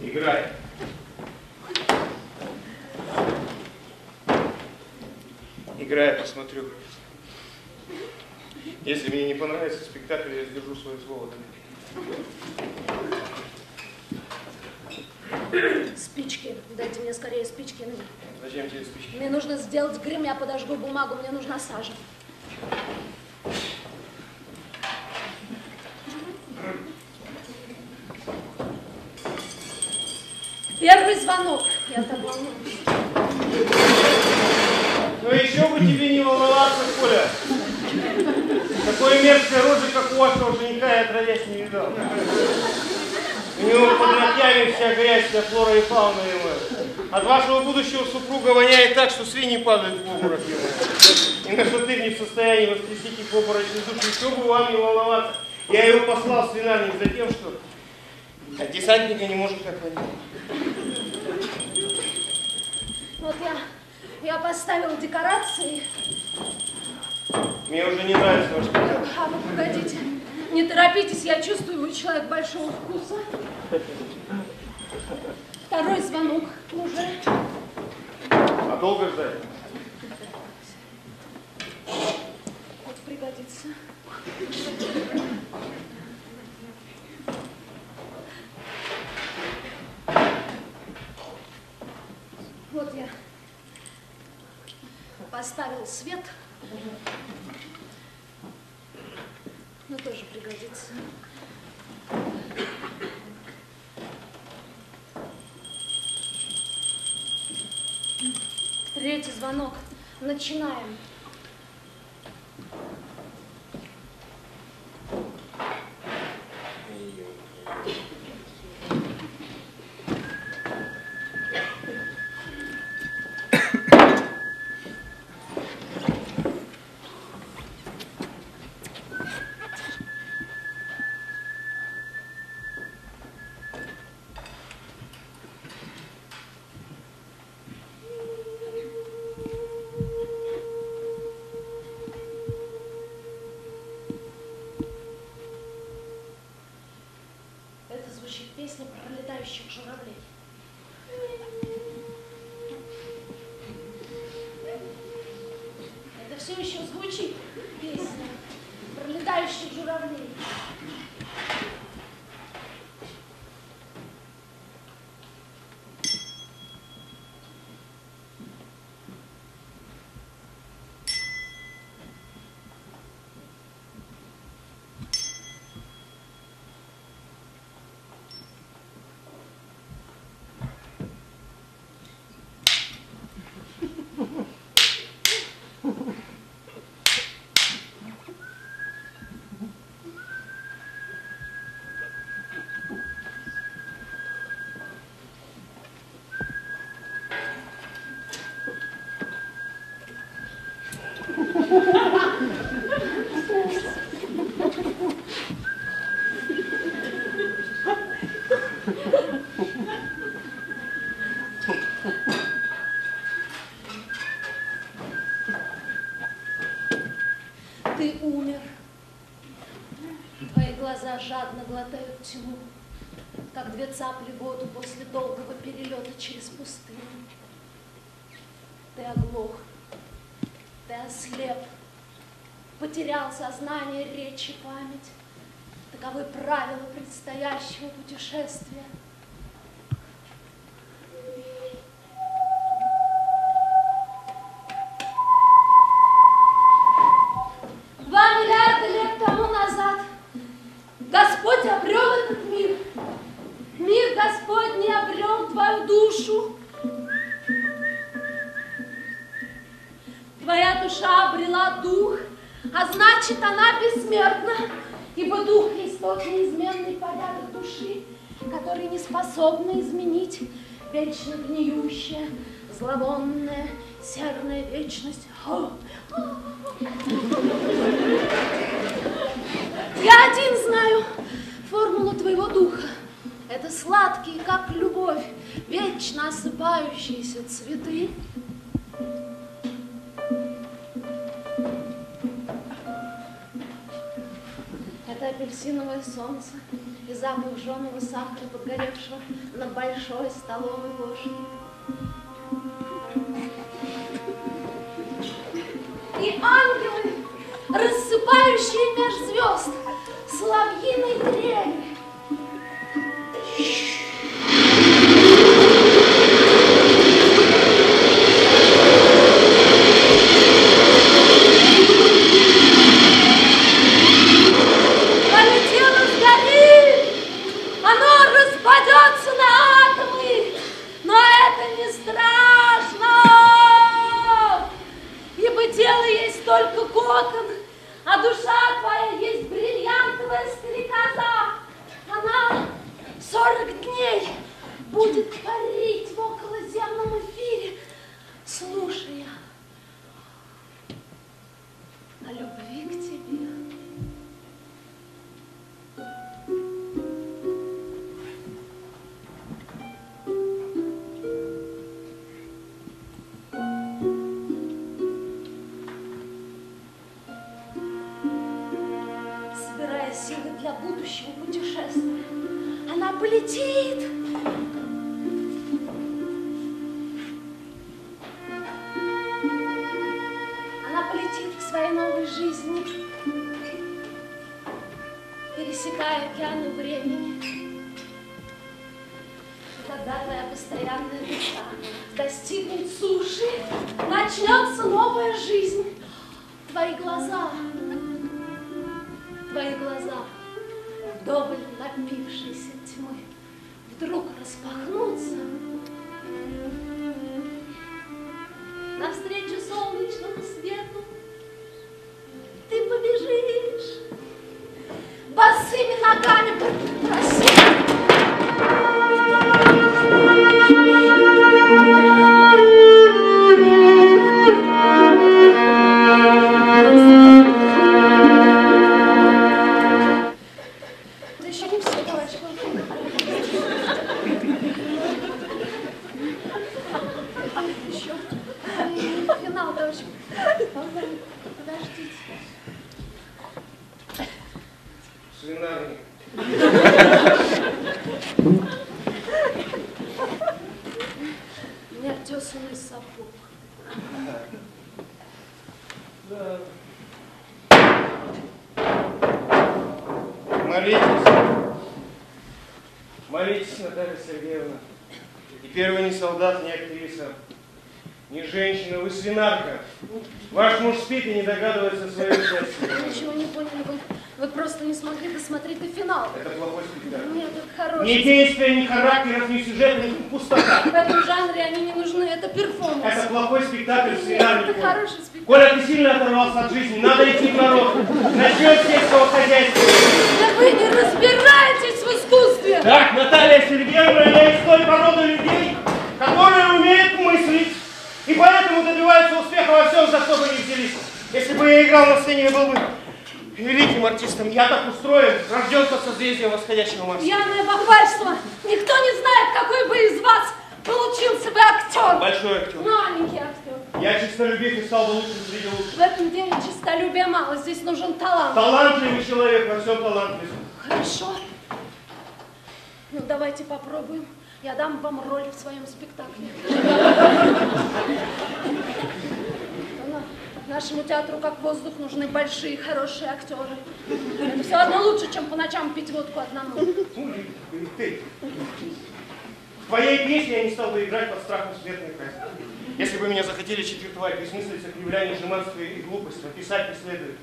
Играй. Играй, я посмотрю. Если мне не понравится спектакль, я сдержу свое слово.
Спички. Дайте мне скорее спички.
Зачем тебе спички?
Мне нужно сделать грим, я подожгу бумагу, мне нужна сажа. Первый звонок. Я так волнуюсь.
Ну еще бы тебе не волноваться, Коля. Такой мерзкой рожи, как у вашего жениха, я отродясь не видал. У него под ногтями вся грязь, вся флора и фауна ему. От вашего будущего супруга воняет так, что свиньи падают в обморок ему. И на что ты не в состоянии воскресить их в обморочной душе. Еще бы вам не волноваться. Я его послал в свинарник за тем, что от десантника не может охладить.
Вот я, я поставила декорации.
Мне уже не нравится ваш спектакль.
А вы погодите, не торопитесь, я чувствую, вы человек большого вкуса. Второй звонок уже.
А долго ждать?
Вот пригодится. Вот я поставил свет. Ну, тоже пригодится. Третий звонок. Начинаем. Еще звучит песня про летающих журавлей. Ты умер. Твои глаза жадно глотают тьму, как две цапли воду после долгого перелета через пустыню. Ты оглох, ты ослеп, потерял сознание, речь и память. Таковы правила предстоящего путешествия. столовой ложки. моем спектакле. Нашему театру, как воздух, нужны большие, хорошие актеры. Это все одно лучше, чем по ночам пить водку одному.
Ты. В твоей песне я не стал бы играть под страхом смертной казни. Если бы меня захотели четвертовать, бессмыслица, кривляние, жеманство и глупость, описать а не следует.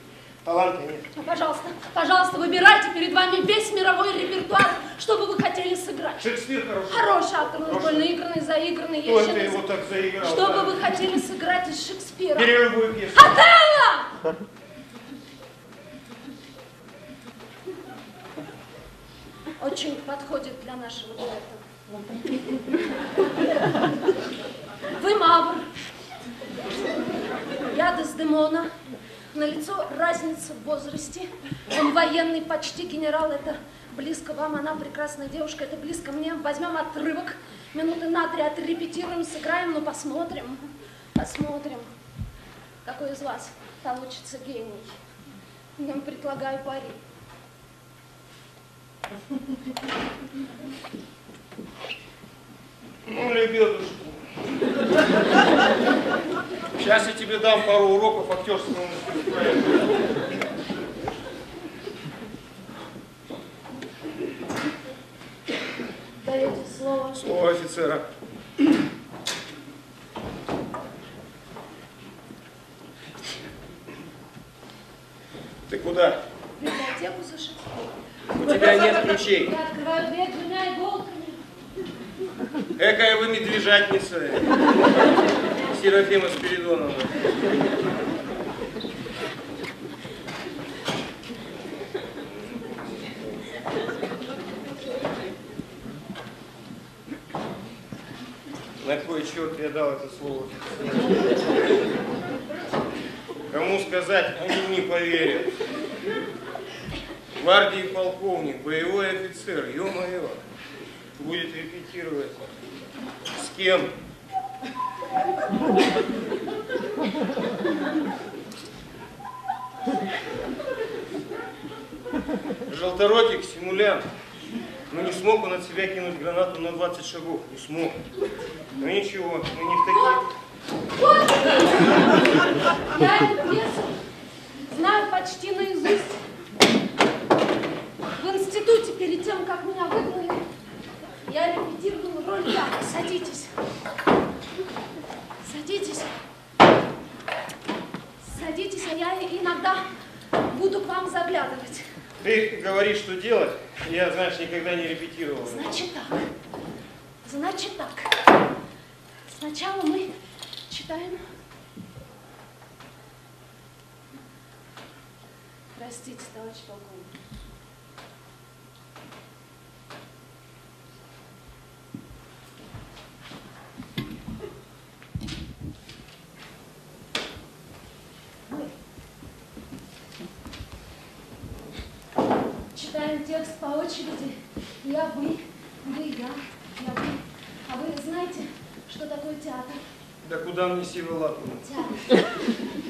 Таланта нет.
Пожалуйста, пожалуйста, выбирайте перед вами весь мировой репертуар, что бы вы хотели сыграть.
Шекспир хороший.
Хороший актер, он больно игранный, заигранный.
Кто это его так заиграл?
Что бы вы хотели сыграть из Шекспира?
Бери пьесу.
Отелло! Очень подходит для нашего дуэта. Вы Мавр. Я Дездемона. На лицо разница в возрасте. Он военный, почти генерал. Это близко вам, она прекрасная девушка, это близко мне. Возьмем отрывок, минуты на три отрепетируем, сыграем, ну посмотрим. Посмотрим, какой из вас получится гений. Я вам предлагаю пари.
Ну, лебедушку. Сейчас я тебе дам пару уроков актерского мастерства.
Даете слово.
Слово офицера. Ты куда?
В библиотеку зашел.
У тебя нет ключей.
Я открываю дверь двумя иголками.
Экая вы медвежатница. Серафима Спиридоновна. На кой черт я дал это слово? Кому сказать, они не поверят. Гвардии полковник, боевой офицер, ё-моё, будет репетировать. С кем? Желторотик, симулянт. Ну не смог он от себя кинуть гранату на 20 шагов. Не смог. Ну ничего, мы не в таких.
Вот! Я пьесу знаю почти наизусть. В институте, перед тем, как меня выгнали, я репетировала роль Яна. Садитесь. Садитесь. Садитесь, а я иногда буду к вам заглядывать.
Ты говоришь, что делать. Я, знаешь, никогда не репетировал.
Значит так. Значит так. Сначала мы читаем. Простите, товарищ полковник. Мы читаем текст по очереди. Я, вы, вы, я, я, вы. А вы знаете, что такое театр?
Да куда мне сивы лапы?
Театр.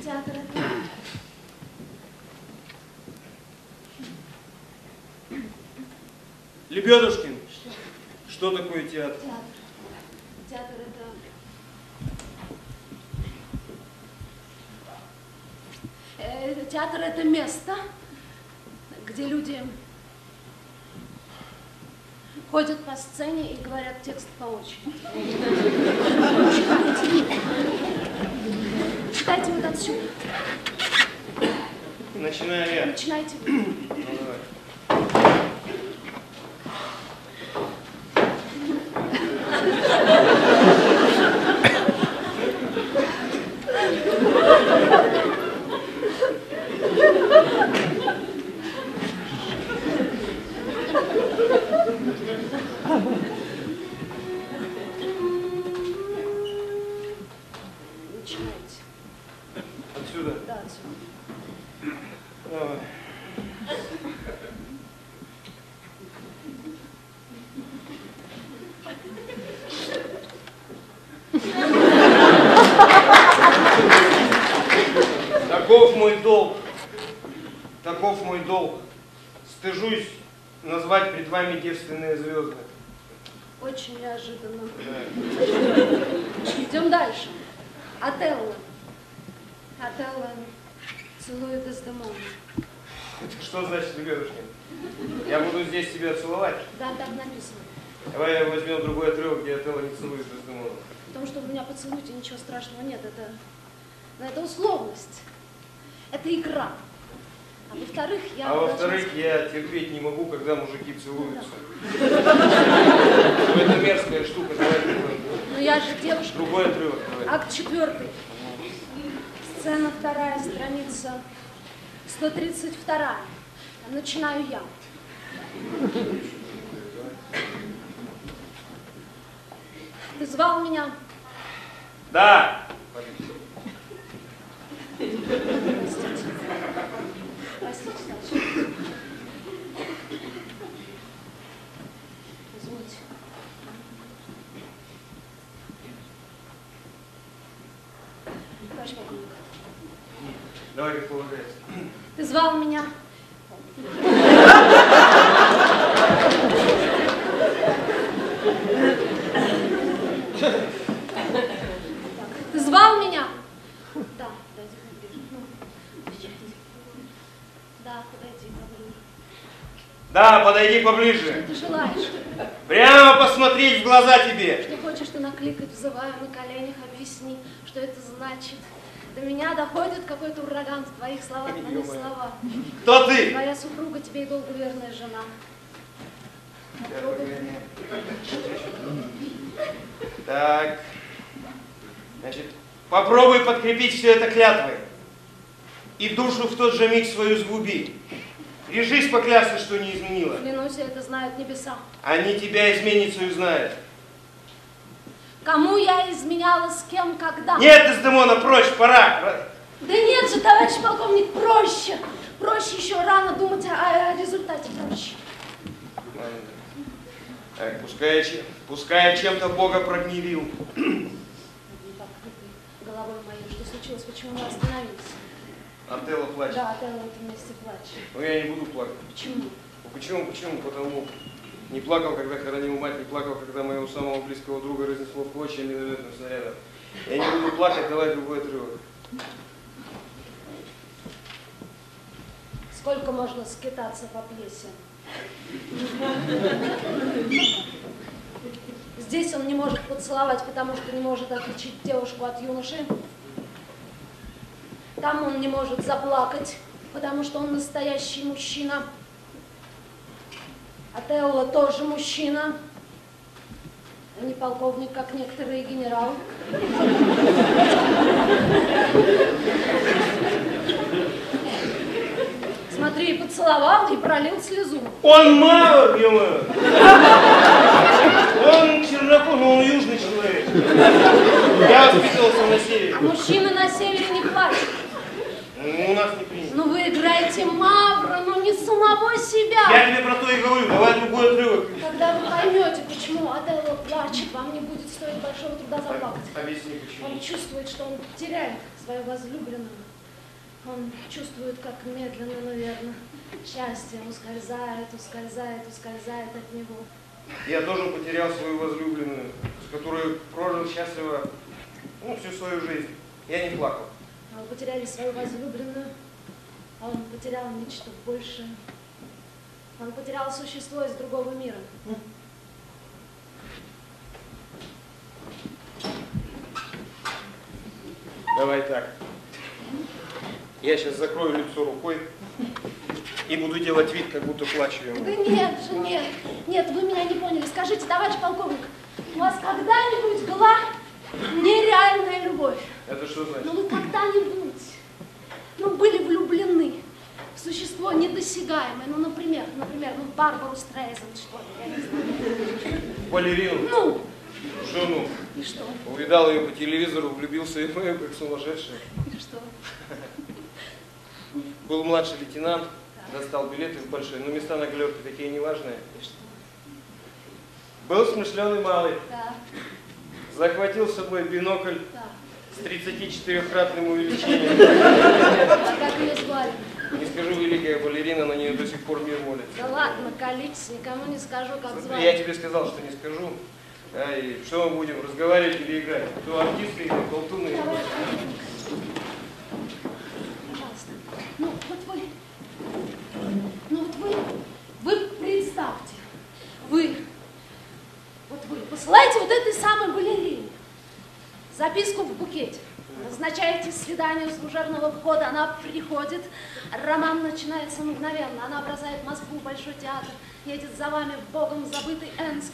Театр это...
Лебедушкин, что такое театр?
Театр. Театр это... Э, Театр это место, где люди ходят по сцене и говорят текст по очереди. Читайте вот отсюда.
Начинаю я.
Начинайте. Да, подойди поближе. Ты желаешь?
Прямо посмотреть в глаза тебе.
Что хочешь ты накликать, взываю на коленях, объясни, что это значит. До меня доходит какой-то ураган в твоих словах, но не слова.
Кто ты?
Твоя супруга тебе и долго верная жена. Попробуй.
Так. Значит, попробуй подкрепить все это клятвой. И душу в тот же миг свою сгуби. Режись поклясться, что не изменила.
Клянусь, это знают небеса.
Они тебя изменницу знают.
Кому я изменяла, с кем, когда?
Нет, Дездемона, прочь, пора.
Да нет же, товарищ полковник, проще. Проще еще рано думать о, о результате, проще.
Так, пускай, я чем- пускай я чем-то Бога прогневил.
Головой моей, что случилось, почему мы остановились?
Антелла плачет.
Да, ты вот вместе плачешь.
Но я не буду плакать.
Почему?
Ну, Почему? Почему? Потому не плакал, когда хоронил мать, не плакал, когда моего самого близкого друга разнесло в клочья минометным снарядом. Я не буду плакать, давай другой отрывок.
Сколько можно скитаться по пьесе? Здесь он не может поцеловать, потому что не может отличить девушку от юноши. Там он не может заплакать, потому что он настоящий мужчина. Отелло тоже мужчина. а Не полковник, как некоторые генералы. Смотри, поцеловал и пролил слезу.
Он мало, ё Он чернокожий, но он южный человек. Я воспитывался на
А
севере.
мужчины на севере не плачут.
Ну, у нас не принято.
Ну вы играете Мавра, ну не самого себя.
Я тебе про то и говорю, давай другой отрывок.
Когда вы поймете, почему Отелло плачет, вам не будет стоить большого труда заплакать.
Объясни, почему.
Он чувствует, что он теряет свою возлюбленную. Он чувствует, как медленно, но верно, счастье ускользает, ускользает, ускользает от него.
Я тоже потерял свою возлюбленную, с которой прожил счастливо ну, всю свою жизнь. Я не плакал.
А потеряли свою возлюбленную, а он потерял нечто большее. Он потерял существо из другого мира.
Давай так. Я сейчас закрою лицо рукой и буду делать вид, как будто плачу ему.
Да нет же, нет, нет, вы меня не поняли. Скажите, товарищ полковник, у вас когда-нибудь была нереальная любовь?
Это что значит?
Ну вы когда-нибудь, ну были влюблены в существо недосягаемое, ну например, например, ну Барбару Стрейзен, что ли, я не знаю.
Балерину,
Ну,
жену.
и что,
Увидал ее по телевизору, влюбился в нее, как сумасшедший.
и что?
Был младший лейтенант, достал билеты в большие, но места на галерке такие неважные.
И что?
Был смышленый малый,
Да,
захватил с собой бинокль с 34-кратным увеличением.
А как ее звали?
Не скажу, великая балерина, на нее до сих пор мир молится.
Да ладно, колитесь, никому не скажу, как
Я
звали.
тебе сказал, что не скажу. Да, и что мы будем, разговаривать или играть? Кто артистка или колтуны?
Пожалуйста. Ну, вот вы, ну вот вы, вы представьте, вы, вы посылаете вот этой самой балерине записку в букете, назначаете свидание у служебного входа, она приходит, роман начинается мгновенно, она бросает Москву, Большой театр, едет за вами в богом забытый Энск,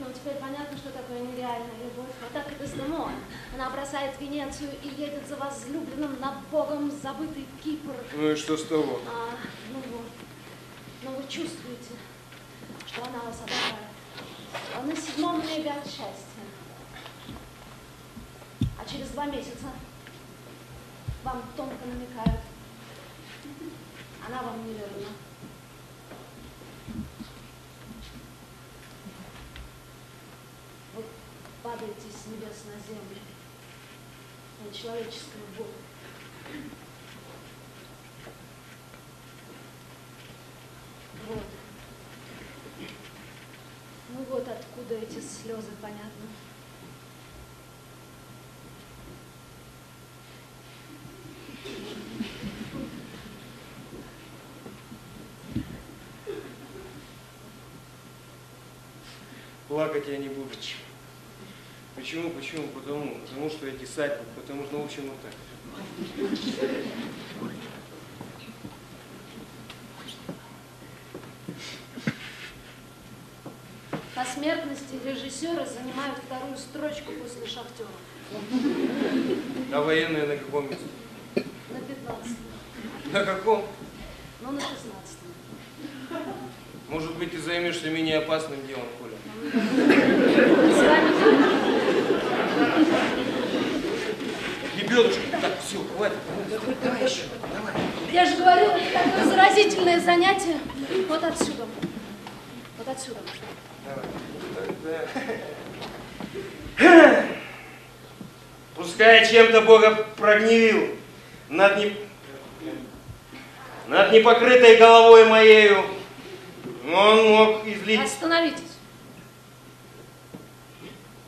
ну, теперь понятно, что такое нереальная любовь. Вот так и Дездемон. Она бросает Венецию и едет за возлюбленным на богом забытый Кипр.
Ну и что с того?
А, ну вот. Но вы чувствуете, что она вас обожает. А на седьмом небе от счастья. А через два месяца вам тонко намекают. Она вам не верна. Вы падаете с небес на землю. На человеческую боль. Вот. Ну вот откуда эти слезы, понятно.
Плакать я не буду. Почему? Почему? Потому, потому что я десантник, потому что научим вот так.
По смертности режиссеры занимают вторую строчку после шахтера.
А военные на каком месте?
На 15
На каком?
ну на 16
Может быть, ты займешься менее опасным делом, Коля?
С вами
Лебедушка, так, все, хватит. Давай еще, давай.
Я же говорила, это такое заразительное занятие. Вот отсюда. Вот отсюда.
Пускай чем-то Бога прогневил над, не... над непокрытой головой моею, он мог излить...
Остановитесь.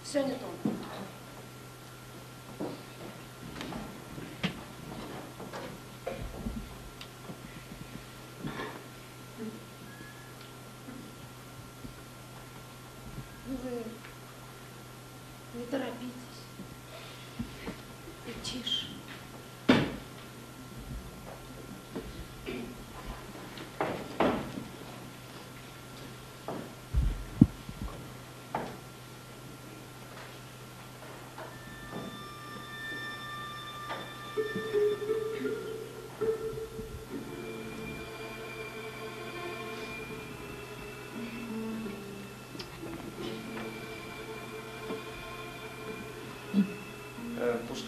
Все не то. Ну Вы не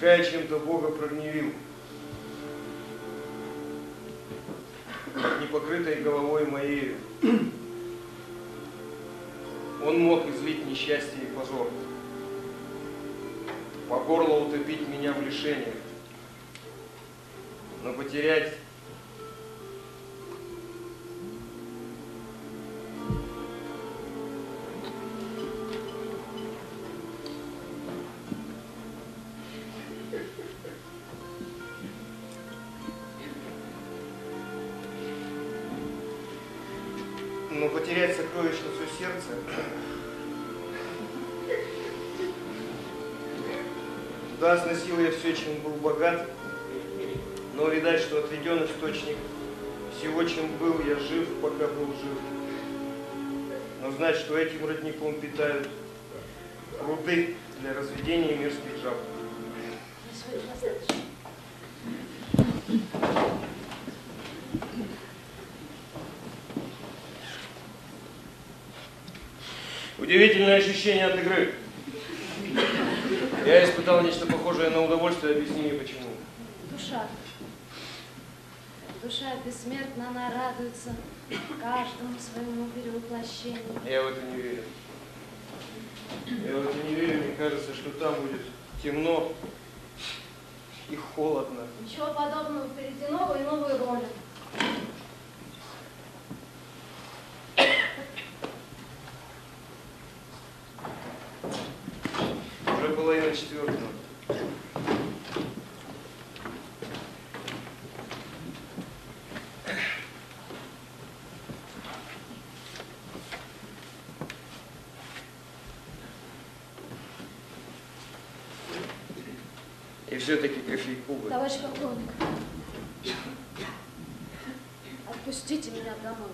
Пускай чем-то Бога прогневил. Непокрытой головой моей. Он мог излить несчастье и позор. По горло утопить меня в лишениях. Но потерять богат, но видать, что отведен источник всего, чем был я жив, пока был жив. Но знать, что этим родником питают руды для разведения мирских жаб. Удивительное ощущение от игры. Я испытал похожее на удовольствие, объясни мне почему.
Душа. Душа бессмертна, она радуется каждому своему перевоплощению.
Я в это не верю. Я в это не верю, мне кажется, что там будет темно и холодно.
Ничего подобного впереди новые и новые роли.
Уже половина четвертого. И все-таки кофейку.
Товарищ полковник, отпустите меня домой.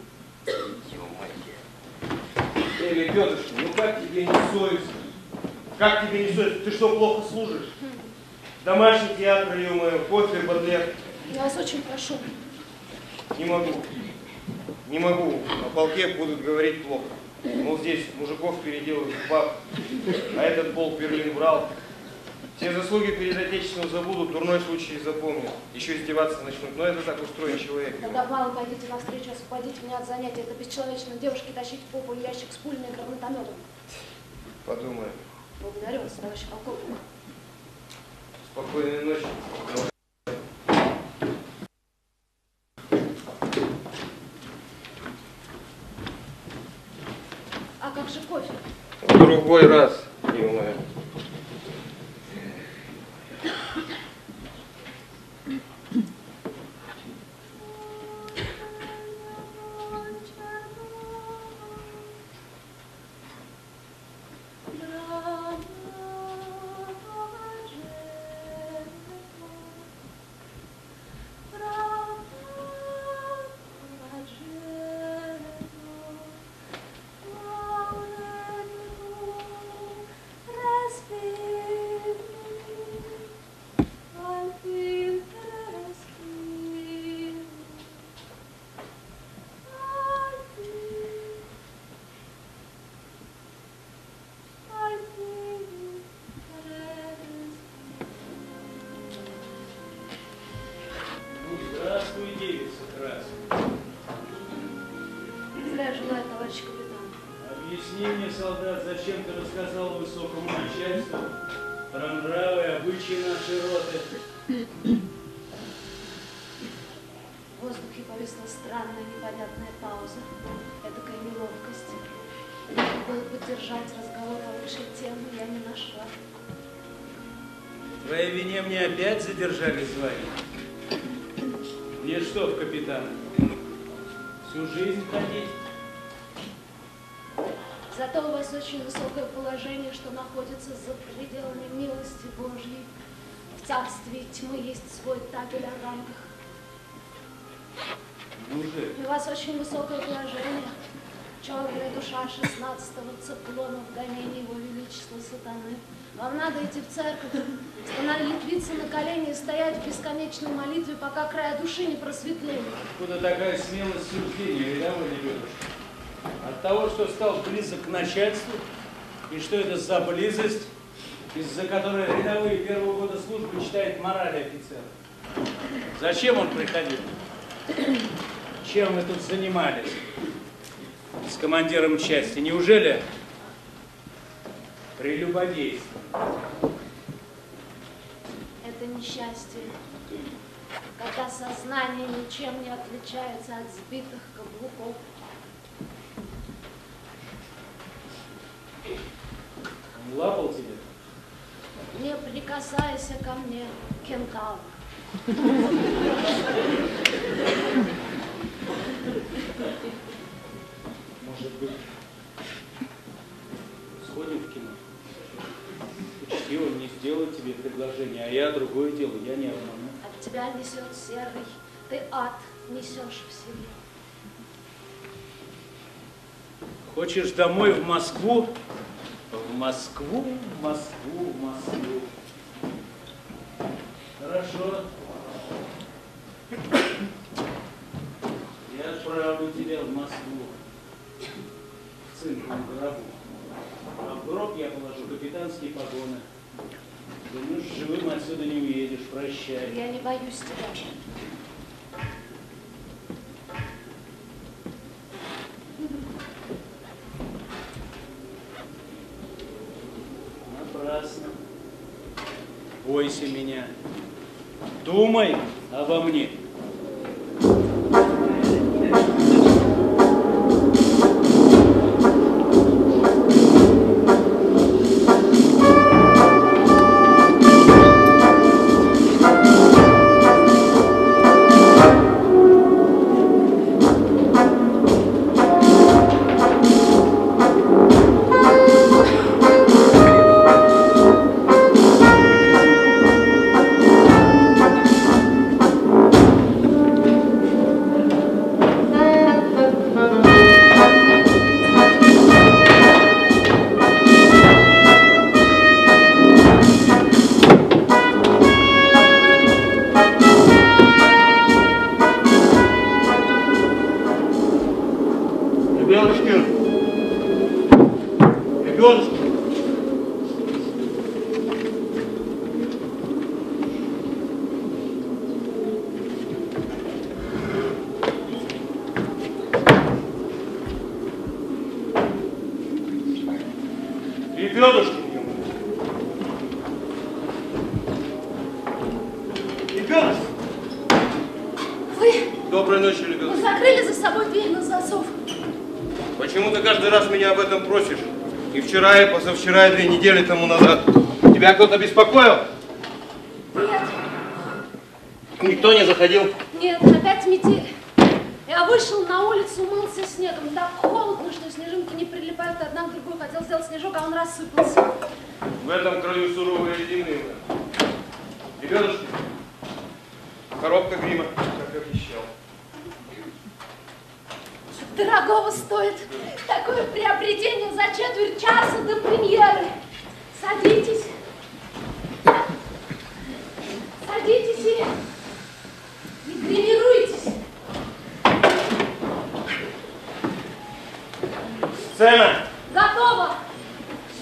Эй, лебедушка, ну как тебе не совестно? Как тебе не совестно? Ты что, плохо служишь? Домашний театр, ё кофе, Бадлер.
Я вас очень прошу.
Не могу. Не могу. О полке будут говорить плохо. Мол, здесь мужиков переделывают в баб, а этот пол Берлин брал. Все заслуги перед Отечеством забудут, дурной случай запомнят. Еще издеваться начнут. Но это так устроен человек.
Тогда мало пойдите навстречу, освободите меня от занятий. Это бесчеловечно девушке тащить в попу ящик с пульной гранатометом.
Подумаем.
Благодарю вас, товарищ полковник.
Спокойной ночи.
А как же кофе?
В другой раз,
зачем ты рассказал высокому начальству про нравы и обычаи нашей роты?
В воздухе повисла странная непонятная пауза. Эдакая неловкость. Надо было поддержать разговор о высшей теме, я не нашла.
Твоей вине мне опять задержали звание. Мне что в капитана? Всю жизнь ходить?
Вас очень высокое положение, что находится за пределами милости Божьей. В царстве тьмы есть свой табель о рангах. И у вас очень высокое положение. Черная душа 16-го циклона в гонении его величества сатаны. Вам надо идти в церковь, становиться на колени и стоять в бесконечной молитве, пока края души не просветлеет.
Откуда такая смелость суждения, рядовой ребеночек? От того, что стал близок к начальству? И что это за близость, из-за которой рядовые первого года службы читают морали офицера? Зачем он приходил? Чем вы тут занимались с командиром части? Неужели прелюбодейство?
Это несчастье, когда сознание ничем не отличается от сбитых каблуков.
Он лапал тебя?
Не прикасайся ко мне, кентавр.
Может быть, сходим в кино? Учтиво мне сделать тебе предложение, а я другое дело, я не обману.
От тебя несет серый, ты ад несешь в себе.
Хочешь домой в Москву? В Москву, в Москву, в Москву. Хорошо. Я отправлю тебя в Москву. В цинковом гробу. А в гроб я положу капитанские погоны. Думаешь, живым отсюда не уедешь. Прощай.
Я не боюсь тебя.
Напрасно. Бойся меня. Думай обо мне.
Вчера, и позавчера, и две недели тому назад. Тебя кто-то беспокоил?
Нет,
Никто не заходил.
нет, опять метель. Я вышел на улицу, умылся снегом. Так холодно, что снежинки не прилипают одна к другой. Хотел сделать снежок, а он рассыпался.
В этом краю суровые зимы. Ребятушки, коробка грима, как обещал.
Дорогого стоит такое приобретение за четверть часа до премьеры. Садитесь. Садитесь и не гримируйтесь.
Сцена,
Готово.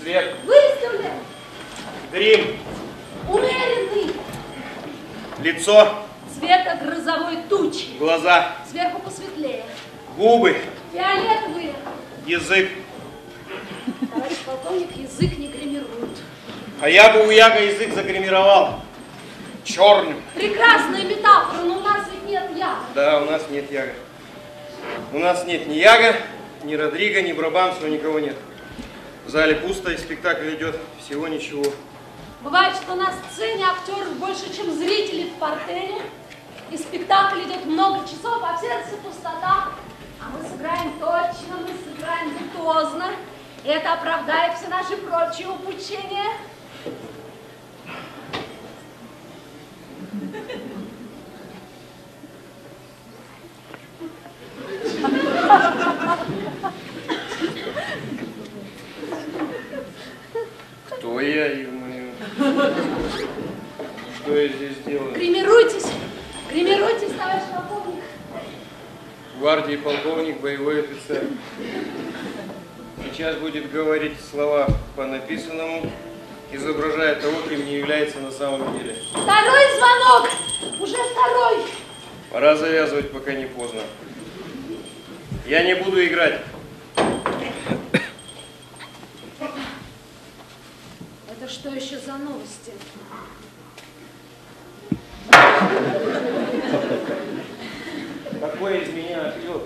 свет,
Выставлен.
грим,
Умеренный.
лицо,
Цвета грозовой тучи.
глаза,
Сверху посветлее.
губы,
Фиолетовые.
язык.
Товарищ полковник, язык не гримируют.
А я бы у Яга язык загримировал. Черным.
Прекрасная метафора, но у нас ведь нет я.
Да, у нас нет Яга. У нас нет ни Яга, ни Родриго, ни Брабанцева, никого нет. В зале пусто, и спектакль идет всего ничего.
Бывает, что на сцене актеров больше, чем зрителей в портере. И спектакль идет много часов, а в сердце пустота. А мы сыграем точно, мы сыграем виртуозно. И это оправдает все наши прочие упущения.
Кто я, ё-моё? Что я здесь делаю?
Гримируйтесь, гримируйтесь, товарищ полковник.
Гвардии полковник, боевой офицер. Сейчас будет говорить слова по написанному, изображая того, кем не является на самом деле.
Второй звонок, уже второй.
Пора завязывать, пока не поздно. Я не буду играть.
Это что еще за новости?
Какой из меня актер?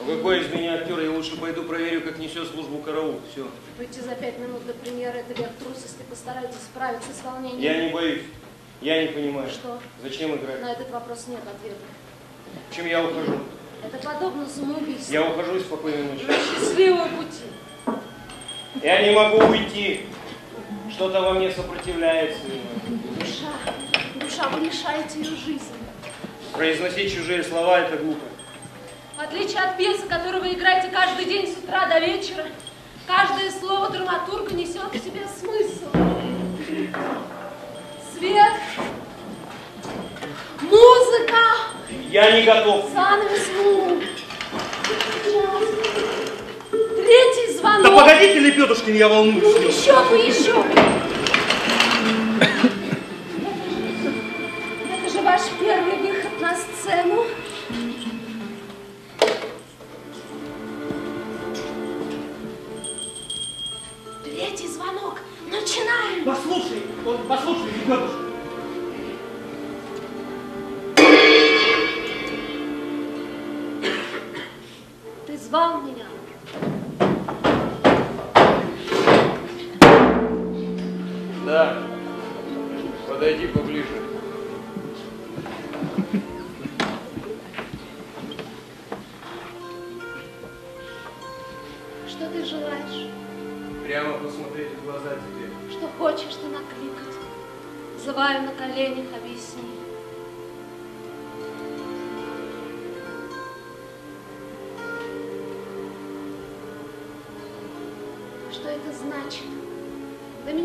Ну какой из меня актер? Я лучше пойду проверю, как несет службу караул. Все.
Выйти за пять минут до премьеры – это верх трусости. Постарайтесь справиться с волнением.
Я не боюсь. Я не понимаю.
Что?
Зачем играть?
На этот вопрос нет ответа.
Чем я ухожу?
Это подобно самоубийству.
Я ухожу из спокойной ночи.
Счастливого пути.
Я не могу уйти. Что-то во мне сопротивляется.
Душа, душа, вы мешаете ее жизни.
Произносить чужие слова – это глупо.
В отличие от пьесы, которую вы играете каждый день с утра до вечера, каждое слово драматурга несет в себе смысл. Свет, музыка,
Я не готов.
занавес, ну. Третий звонок.
Да погодите, Лебедушкин, я волнуюсь.
Еще бы, еще бы. Это же ваш первый выход на сцену. Третий звонок. Начинаем.
Послушай, вот послушай, Лебедушка.
Звал меня.
Да. Подойди поближе.
Что ты желаешь?
Прямо посмотреть в глаза тебе.
Что хочешь ты накликать? Зываю на коленях,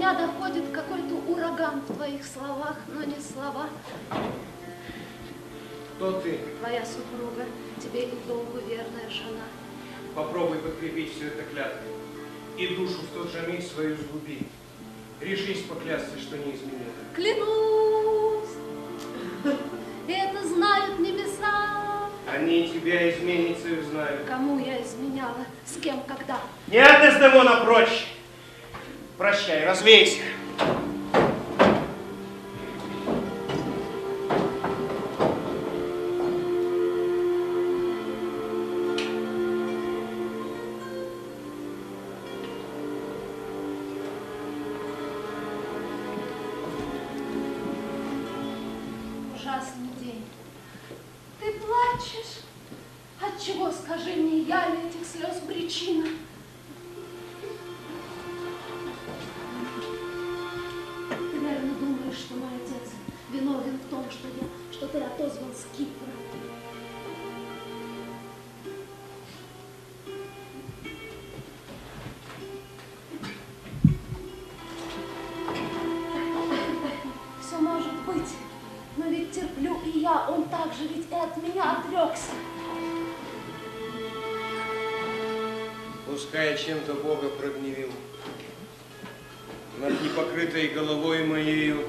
меня доходит какой-то ураган в твоих словах, но не слова.
Кто ты?
Твоя супруга, тебе и долгу верная жена.
Попробуй подкрепить все это клятвой. И душу в тот же миг свою сгуби. Решись поклясться, что не изменила.
Клянусь, это знают небеса.
Они тебя изменницей знают.
Кому я изменяла, с кем, когда?
Не от Дездемона прочь! Прощай, развейся.
Ужасный день. Ты плачешь? Отчего, скажи мне, я ли этих слез причина?
Пускай чем-то Бога прогневил. Над непокрытой головой моею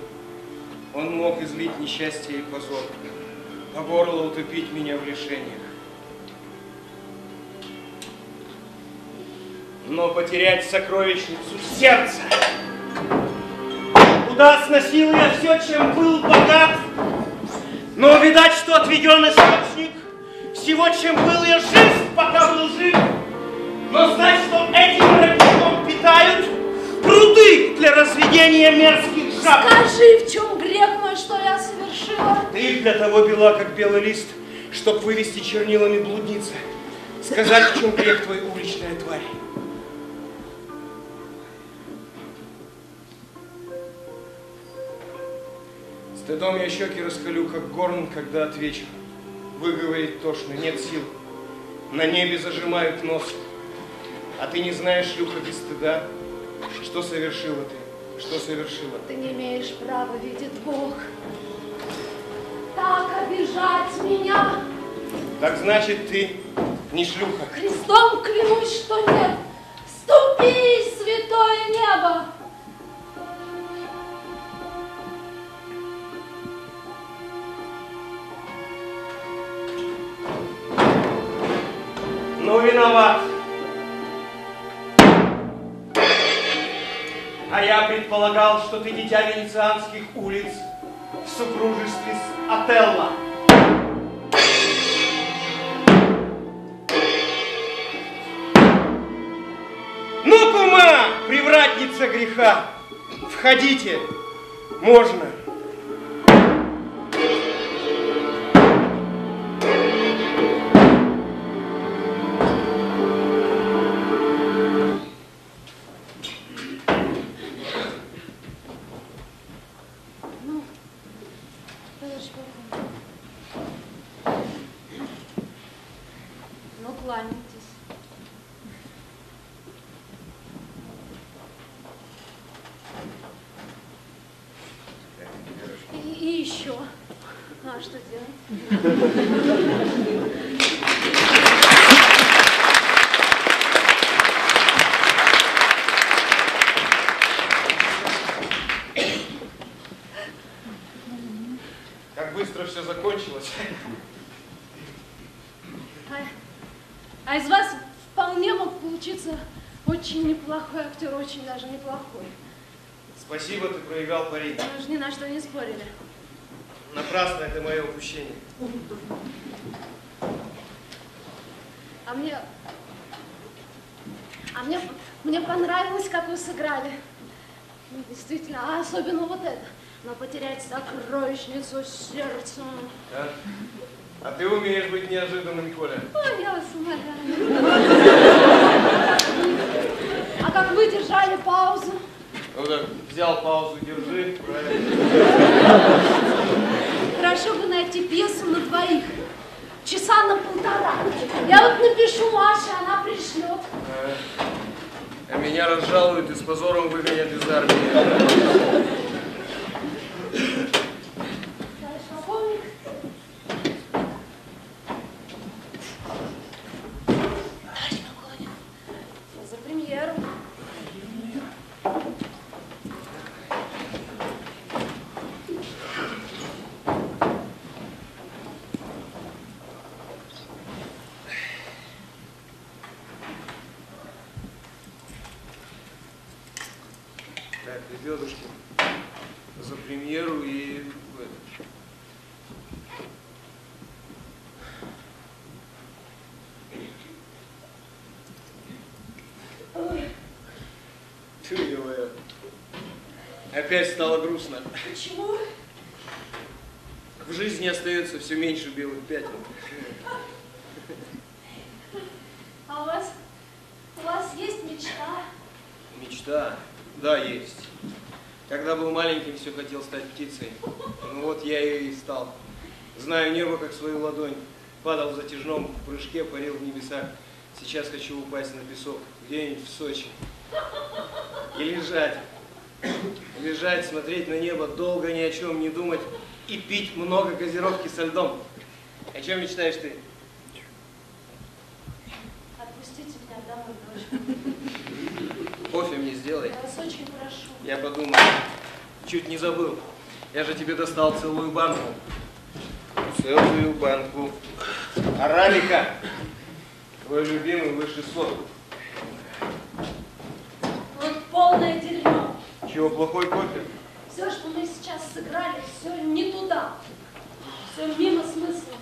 он мог излить несчастье и позор, по горло утопить меня в лишениях. Но потерять сокровищницу сердца, куда сносил я все, чем был богат, но видать, что отведен источник всего, чем был я жив, пока был жив, но знать, что этим родником питают пруды для разведения мерзких жаб.
Скажи, в чем грех мой, что я совершила?
Ты для того бела, как белый лист, чтоб вывести чернилами блудницы. Сказать, в чем грех твой, уличная тварь. Стыдом я щеки раскалю, как горн, когда отвечу. Выговорить тошно, нет сил. На небе зажимают нос. А ты не знаешь, Люха, без стыда, что совершила ты, что совершила.
Ты не имеешь права, видит Бог. Так обижать меня.
Так значит, ты не шлюха.
Христом клянусь, что нет. Ступи, святое небо.
Ну, виноват. А я предполагал, что ты дитя венецианских улиц в супружестве с Отелло. Ну, кума, привратница греха, входите, можно. Быстро все закончилось.
А, а из вас вполне мог получиться очень неплохой актер, очень даже неплохой.
Спасибо, ты проиграл пари.
Мы же ни на что не спорили.
Напрасно это мое упущение.
А мне... А мне, мне понравилось, как вы сыграли. Действительно, а особенно вот это. Но потерять сокровищницу сердца.
А? А ты умеешь быть неожиданным, Коля.
Ой, я вас умоляю. А как вы держали паузу?
Ну так, взял паузу, держи. Правильно.
Хорошо бы найти пьесу на двоих. Часа на полтора. Я вот напишу Маше, она пришлет.
А меня разжалуют и с позором выгонят из армии.
Товарищ полковник. Товарищ полковник. За премьеру.
лебедушки за премьеру и в это. Ты милая. Опять стало грустно.
Почему?
В жизни остается все меньше белых пятен.
А у вас, у вас есть мечта?
Мечта? Да, есть. Когда был маленьким, все хотел стать птицей. Ну вот я ее и стал. Знаю небо, как свою ладонь. Падал в затяжном прыжке, парил в небесах. Сейчас хочу упасть на песок, где-нибудь в Сочи. И лежать. Лежать, смотреть на небо, долго ни о чем не думать и пить много газировки со льдом. О чем мечтаешь ты?
Отпустите меня домой, дочь.
Кофе мне сделай.
Я вас очень прошу.
Я подумал, чуть не забыл. Я же тебе достал целую банку. Целую банку. Арабика. Твой любимый высший сорт.
Вот полное дерьмо.
Чего, плохой кофе?
Все, что мы сейчас сыграли, все не туда. Все мимо смысла.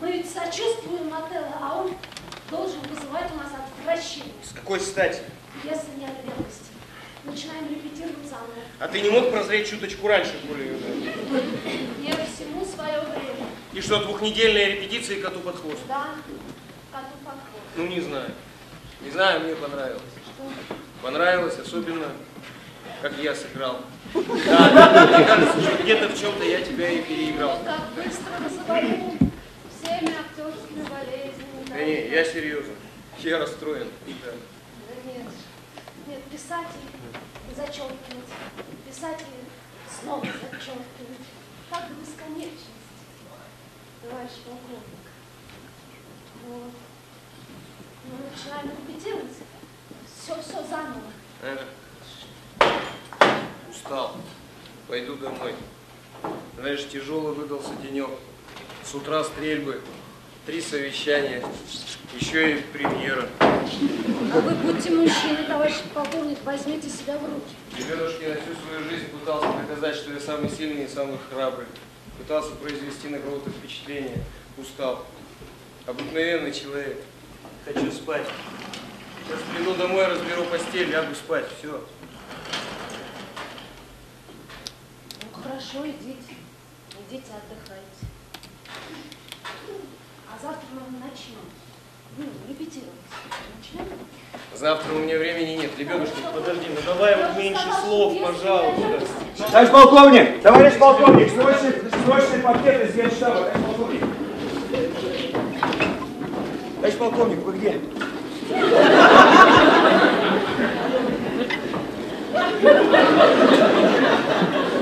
Мы ведь сочувствуем Отелло, а он должен вызывать у нас отвращение.
С какой стати?
Если нет ревности. Начинаем репетировать заново.
А ты не мог прозреть чуточку раньше, более
Не всему свое время.
И что, двухнедельная репетиция и коту под хвост?
Да, коту под хвост.
Ну, не знаю. Не знаю, мне понравилось.
Что?
Понравилось, особенно, как я сыграл. Да, мне кажется, что где-то в чем-то я тебя и переиграл.
Как быстро всеми актерскими болезнями.
Да не, я серьезно. Я расстроен. Да.
Да нет, нет, писать и зачеркивать, писать и снова зачеркивать. Как до бесконечности, товарищ полковник. Вот. Мы начинаем репетировать, все, все заново.
Устал. Пойду домой. Знаешь, тяжелый выдался денек. С утра стрельбы, три совещания, еще и премьера.
А вы будьте мужчиной, товарищ полковник, возьмите себя в руки.
Лебедушки на всю свою жизнь пытался доказать, что я самый сильный и самый храбрый. Пытался произвести на кого-то впечатление. Устал. Обыкновенный человек. Хочу спать. Сейчас приду домой, разберу постель, лягу спать. Все.
Ну хорошо, идите. Идите, отдыхайте. А завтра мы начнем. Ну, репетировать. Начнем?
Завтра у меня времени нет. Лебедушки, подожди, ну давай вот меньше слов, пожалуйста.
Товарищ полковник! Товарищ полковник! Срочный, срочный пакет из генштаба, товарищ полковник! Товарищ полковник, вы где?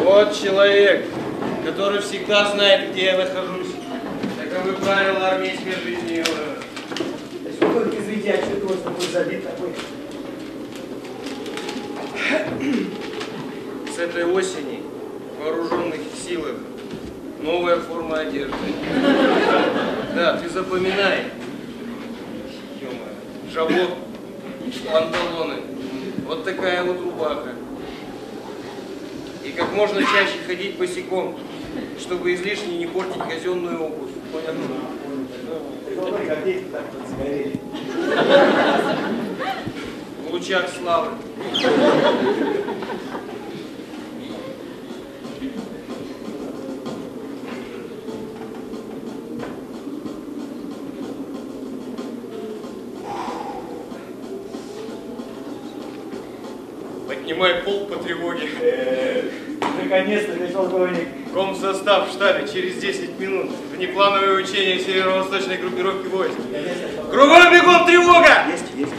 Вот человек, который всегда знает, где я нахожусь. Таковы правила армейской жизни.
Только извините, а что у вас такой забит такой?
С этой осени в вооруженных силах новая форма одежды. Да, ты запоминай. Жабот, панталоны. Вот такая вот рубаха. И как можно чаще ходить босиком, чтобы излишне не портить казенную обувь. В лучах славы. Поднимай пол по тревоге.
Наконец-то, товарищ полковник.
Комсостав в штабе через 10 минут. Внеплановое учение северо-восточной группировки войск. Кругом бегом тревога!
Есть, есть.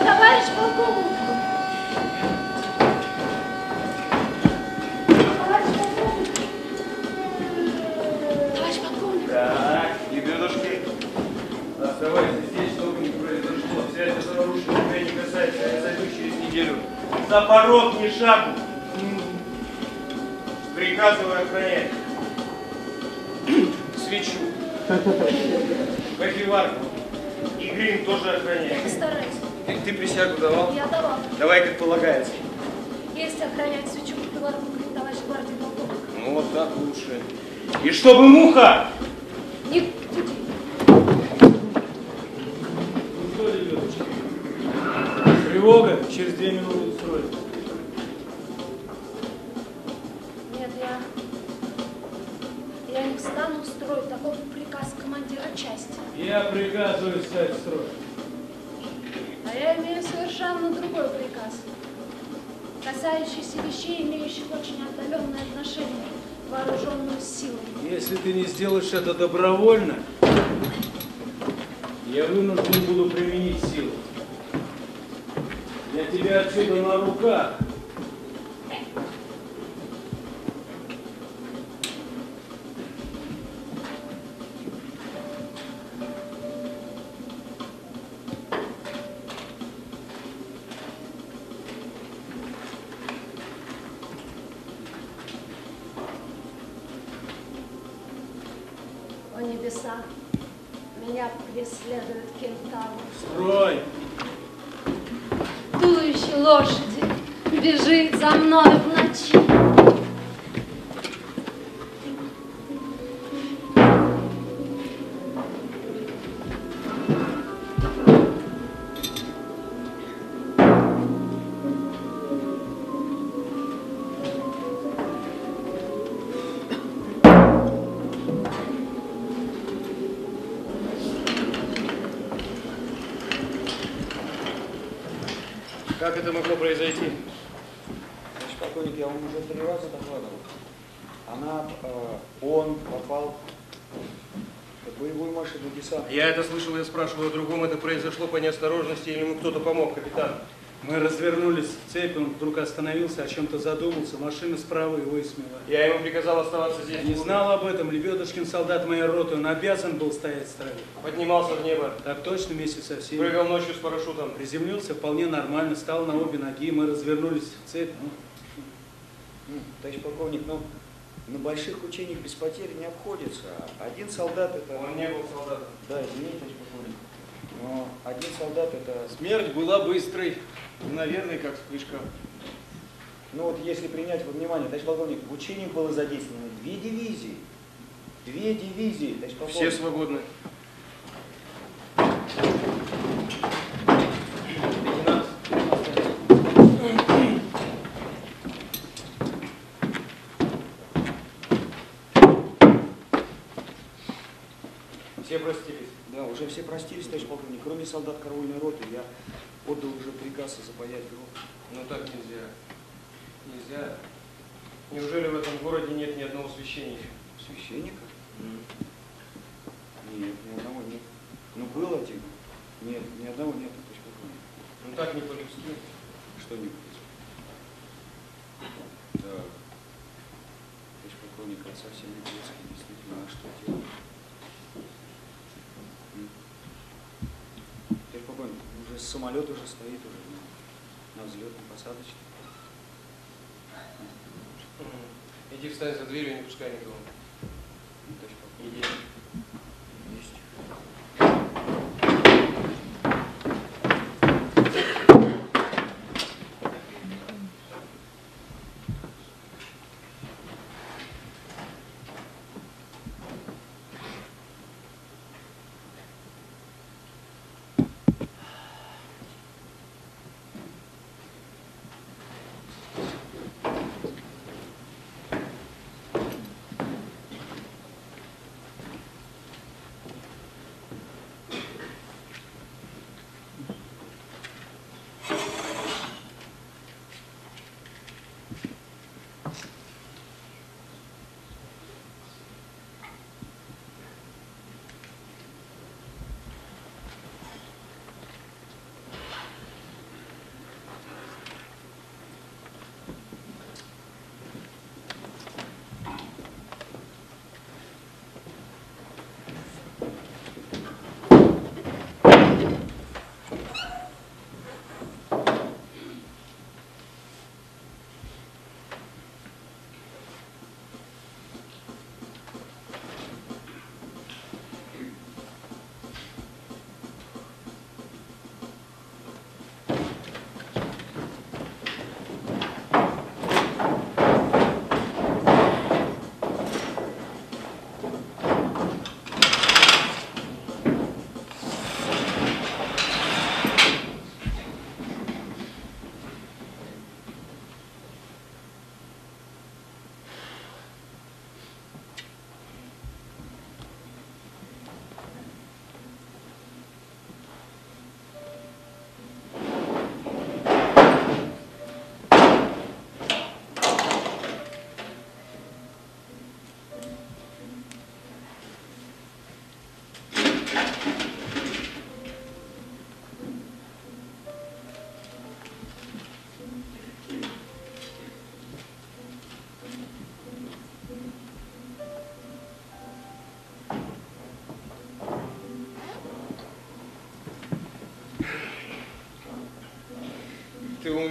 Товарищ полковник! Товарищ полковник! Товарищ полковник!
Так, лебедушки, оставайся здесь, чтобы не произошло. Связь это нарушена, тебя не касается, я зайду через неделю. За порог ни шагу. Приказываю охранять. Свечу. Кофеварку. И грим тоже
Я
охраняет.
постараюсь.
Ты, ты присягу давал?
Я давала.
Давай, как полагается.
Есть охранять свечу белорусского товарищ гвардии полковник.
Ну вот так лучше. И чтобы муха!
Не.
Ну? Тревога через две минуты приказываю стать в строй.
А я имею совершенно другой приказ, касающийся вещей, имеющих очень отдаленное отношение к вооруженным силам.
Если ты не сделаешь это добровольно, я вынужден буду применить силу. Я тебя отсюда на руках.
Это могло произойти?
Товарищ полковник, я вам уже три раза докладывал. Она, э, он попал в боевую машину десанта.
Я это слышал, я спрашиваю о другом. Это произошло по неосторожности или ему кто-то помог, капитан?
Мы развернулись в цепь, он вдруг остановился, о чем-то задумался, машина справа его и смела.
Я ему приказал оставаться здесь.
Не знал об этом, Лебедушкин солдат моей роты, он обязан был стоять в строю.
Поднимался в небо.
Так точно вместе со всеми.
Прыгал ночью с парашютом.
Приземлился вполне нормально, встал на обе ноги, мы развернулись в цепь. Ну,
Ну, товарищ полковник, ну, на больших учениях без потерь не обходится. Один солдат это...
Он не был солдатом.
Да, извините, товарищ полковник. Но один солдат это...
Смерть была быстрой. Наверное, как вспышка.
Ну вот если принять во внимание, товарищ полковник, в учениях было задействовано две дивизии. Две дивизии, товарищ полковник.
Все свободны. Все простились.
Да, уже все простились, товарищ полковник. Кроме солдат караульной роты, я отдал уже приказ запаять гроб.
Но так нельзя. Нельзя. Неужели в этом городе нет ни одного священника?
Священника? Нет, ни одного нет. Ну, был один. Нет, ни одного нет.
Ну так не по-людски.
Что не будет? Да. Товарищ полковник, не детский, действительно. А что делать? М? Товарищ полковник, уже самолет уже стоит уже на, на взлетно-посадочной.
Иди встань за дверью не пускай никого.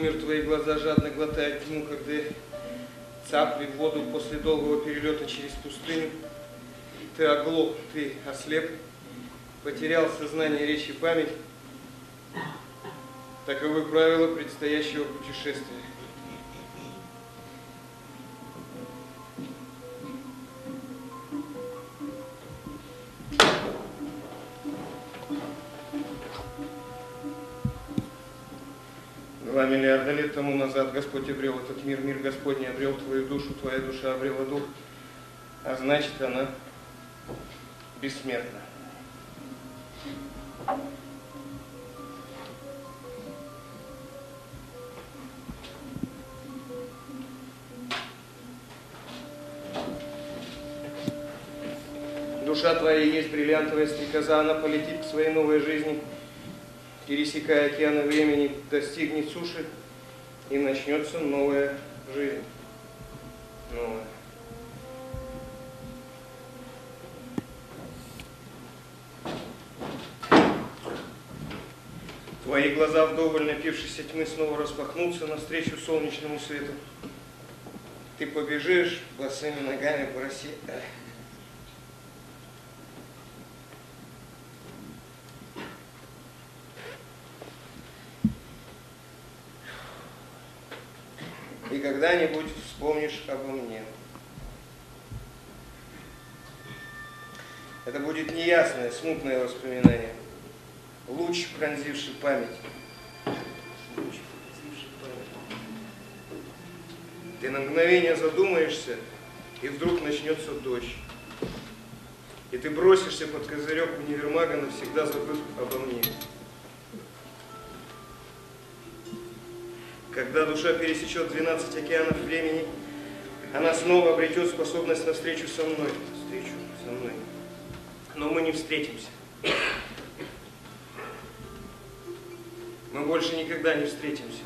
Умер, твои глаза жадно глотают тьму, когда цапли в воду после долгого перелета через пустыню. Ты оглох, ты ослеп, потерял сознание, речь и память. Таковы правила предстоящего путешествия. Господь обрел этот мир, мир Господний обрел твою душу, твоя душа обрела дух, а значит она бессмертна. Душа твоя есть бриллиантовая стрекоза, она полетит к своей новой жизни, пересекая океаны времени, достигнет суши, и начнется новая жизнь. Новая. Твои глаза вдоволь напившись тьмы снова распахнутся навстречу солнечному свету. Ты побежишь босыми ногами по росе. И когда-нибудь вспомнишь обо мне. Это будет неясное, смутное воспоминание. Луч, пронзивший память. Ты на мгновение задумаешься, и вдруг начнется дождь. И ты бросишься под козырек универмага, навсегда забыв обо мне. Когда душа пересечет 12 океанов времени, она снова обретет способность на встречу со мной. Встречу со мной. Но мы не встретимся. Мы больше никогда не встретимся.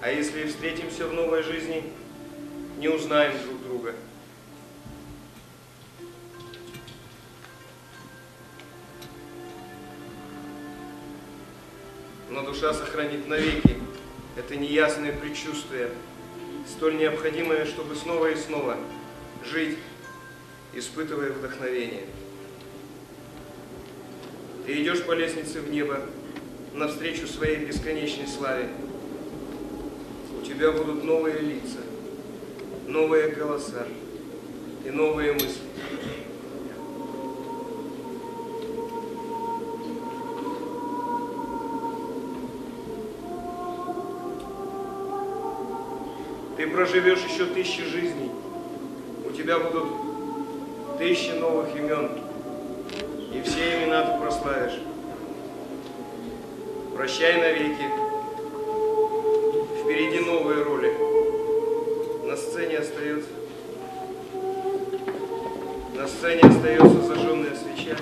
А если и встретимся в новой жизни, не узнаем друг Но душа сохранит навеки это неясное предчувствие, столь необходимое, чтобы снова и снова жить, испытывая вдохновение. Ты идешь по лестнице в небо, навстречу своей бесконечной славе. У тебя будут новые лица, новые голоса и новые мысли. Проживешь еще тысячи жизней. У тебя будут тысячи новых имен. И все имена ты прославишь. Прощай навеки. Впереди новые роли. На сцене остается... На сцене остается зажженная свеча.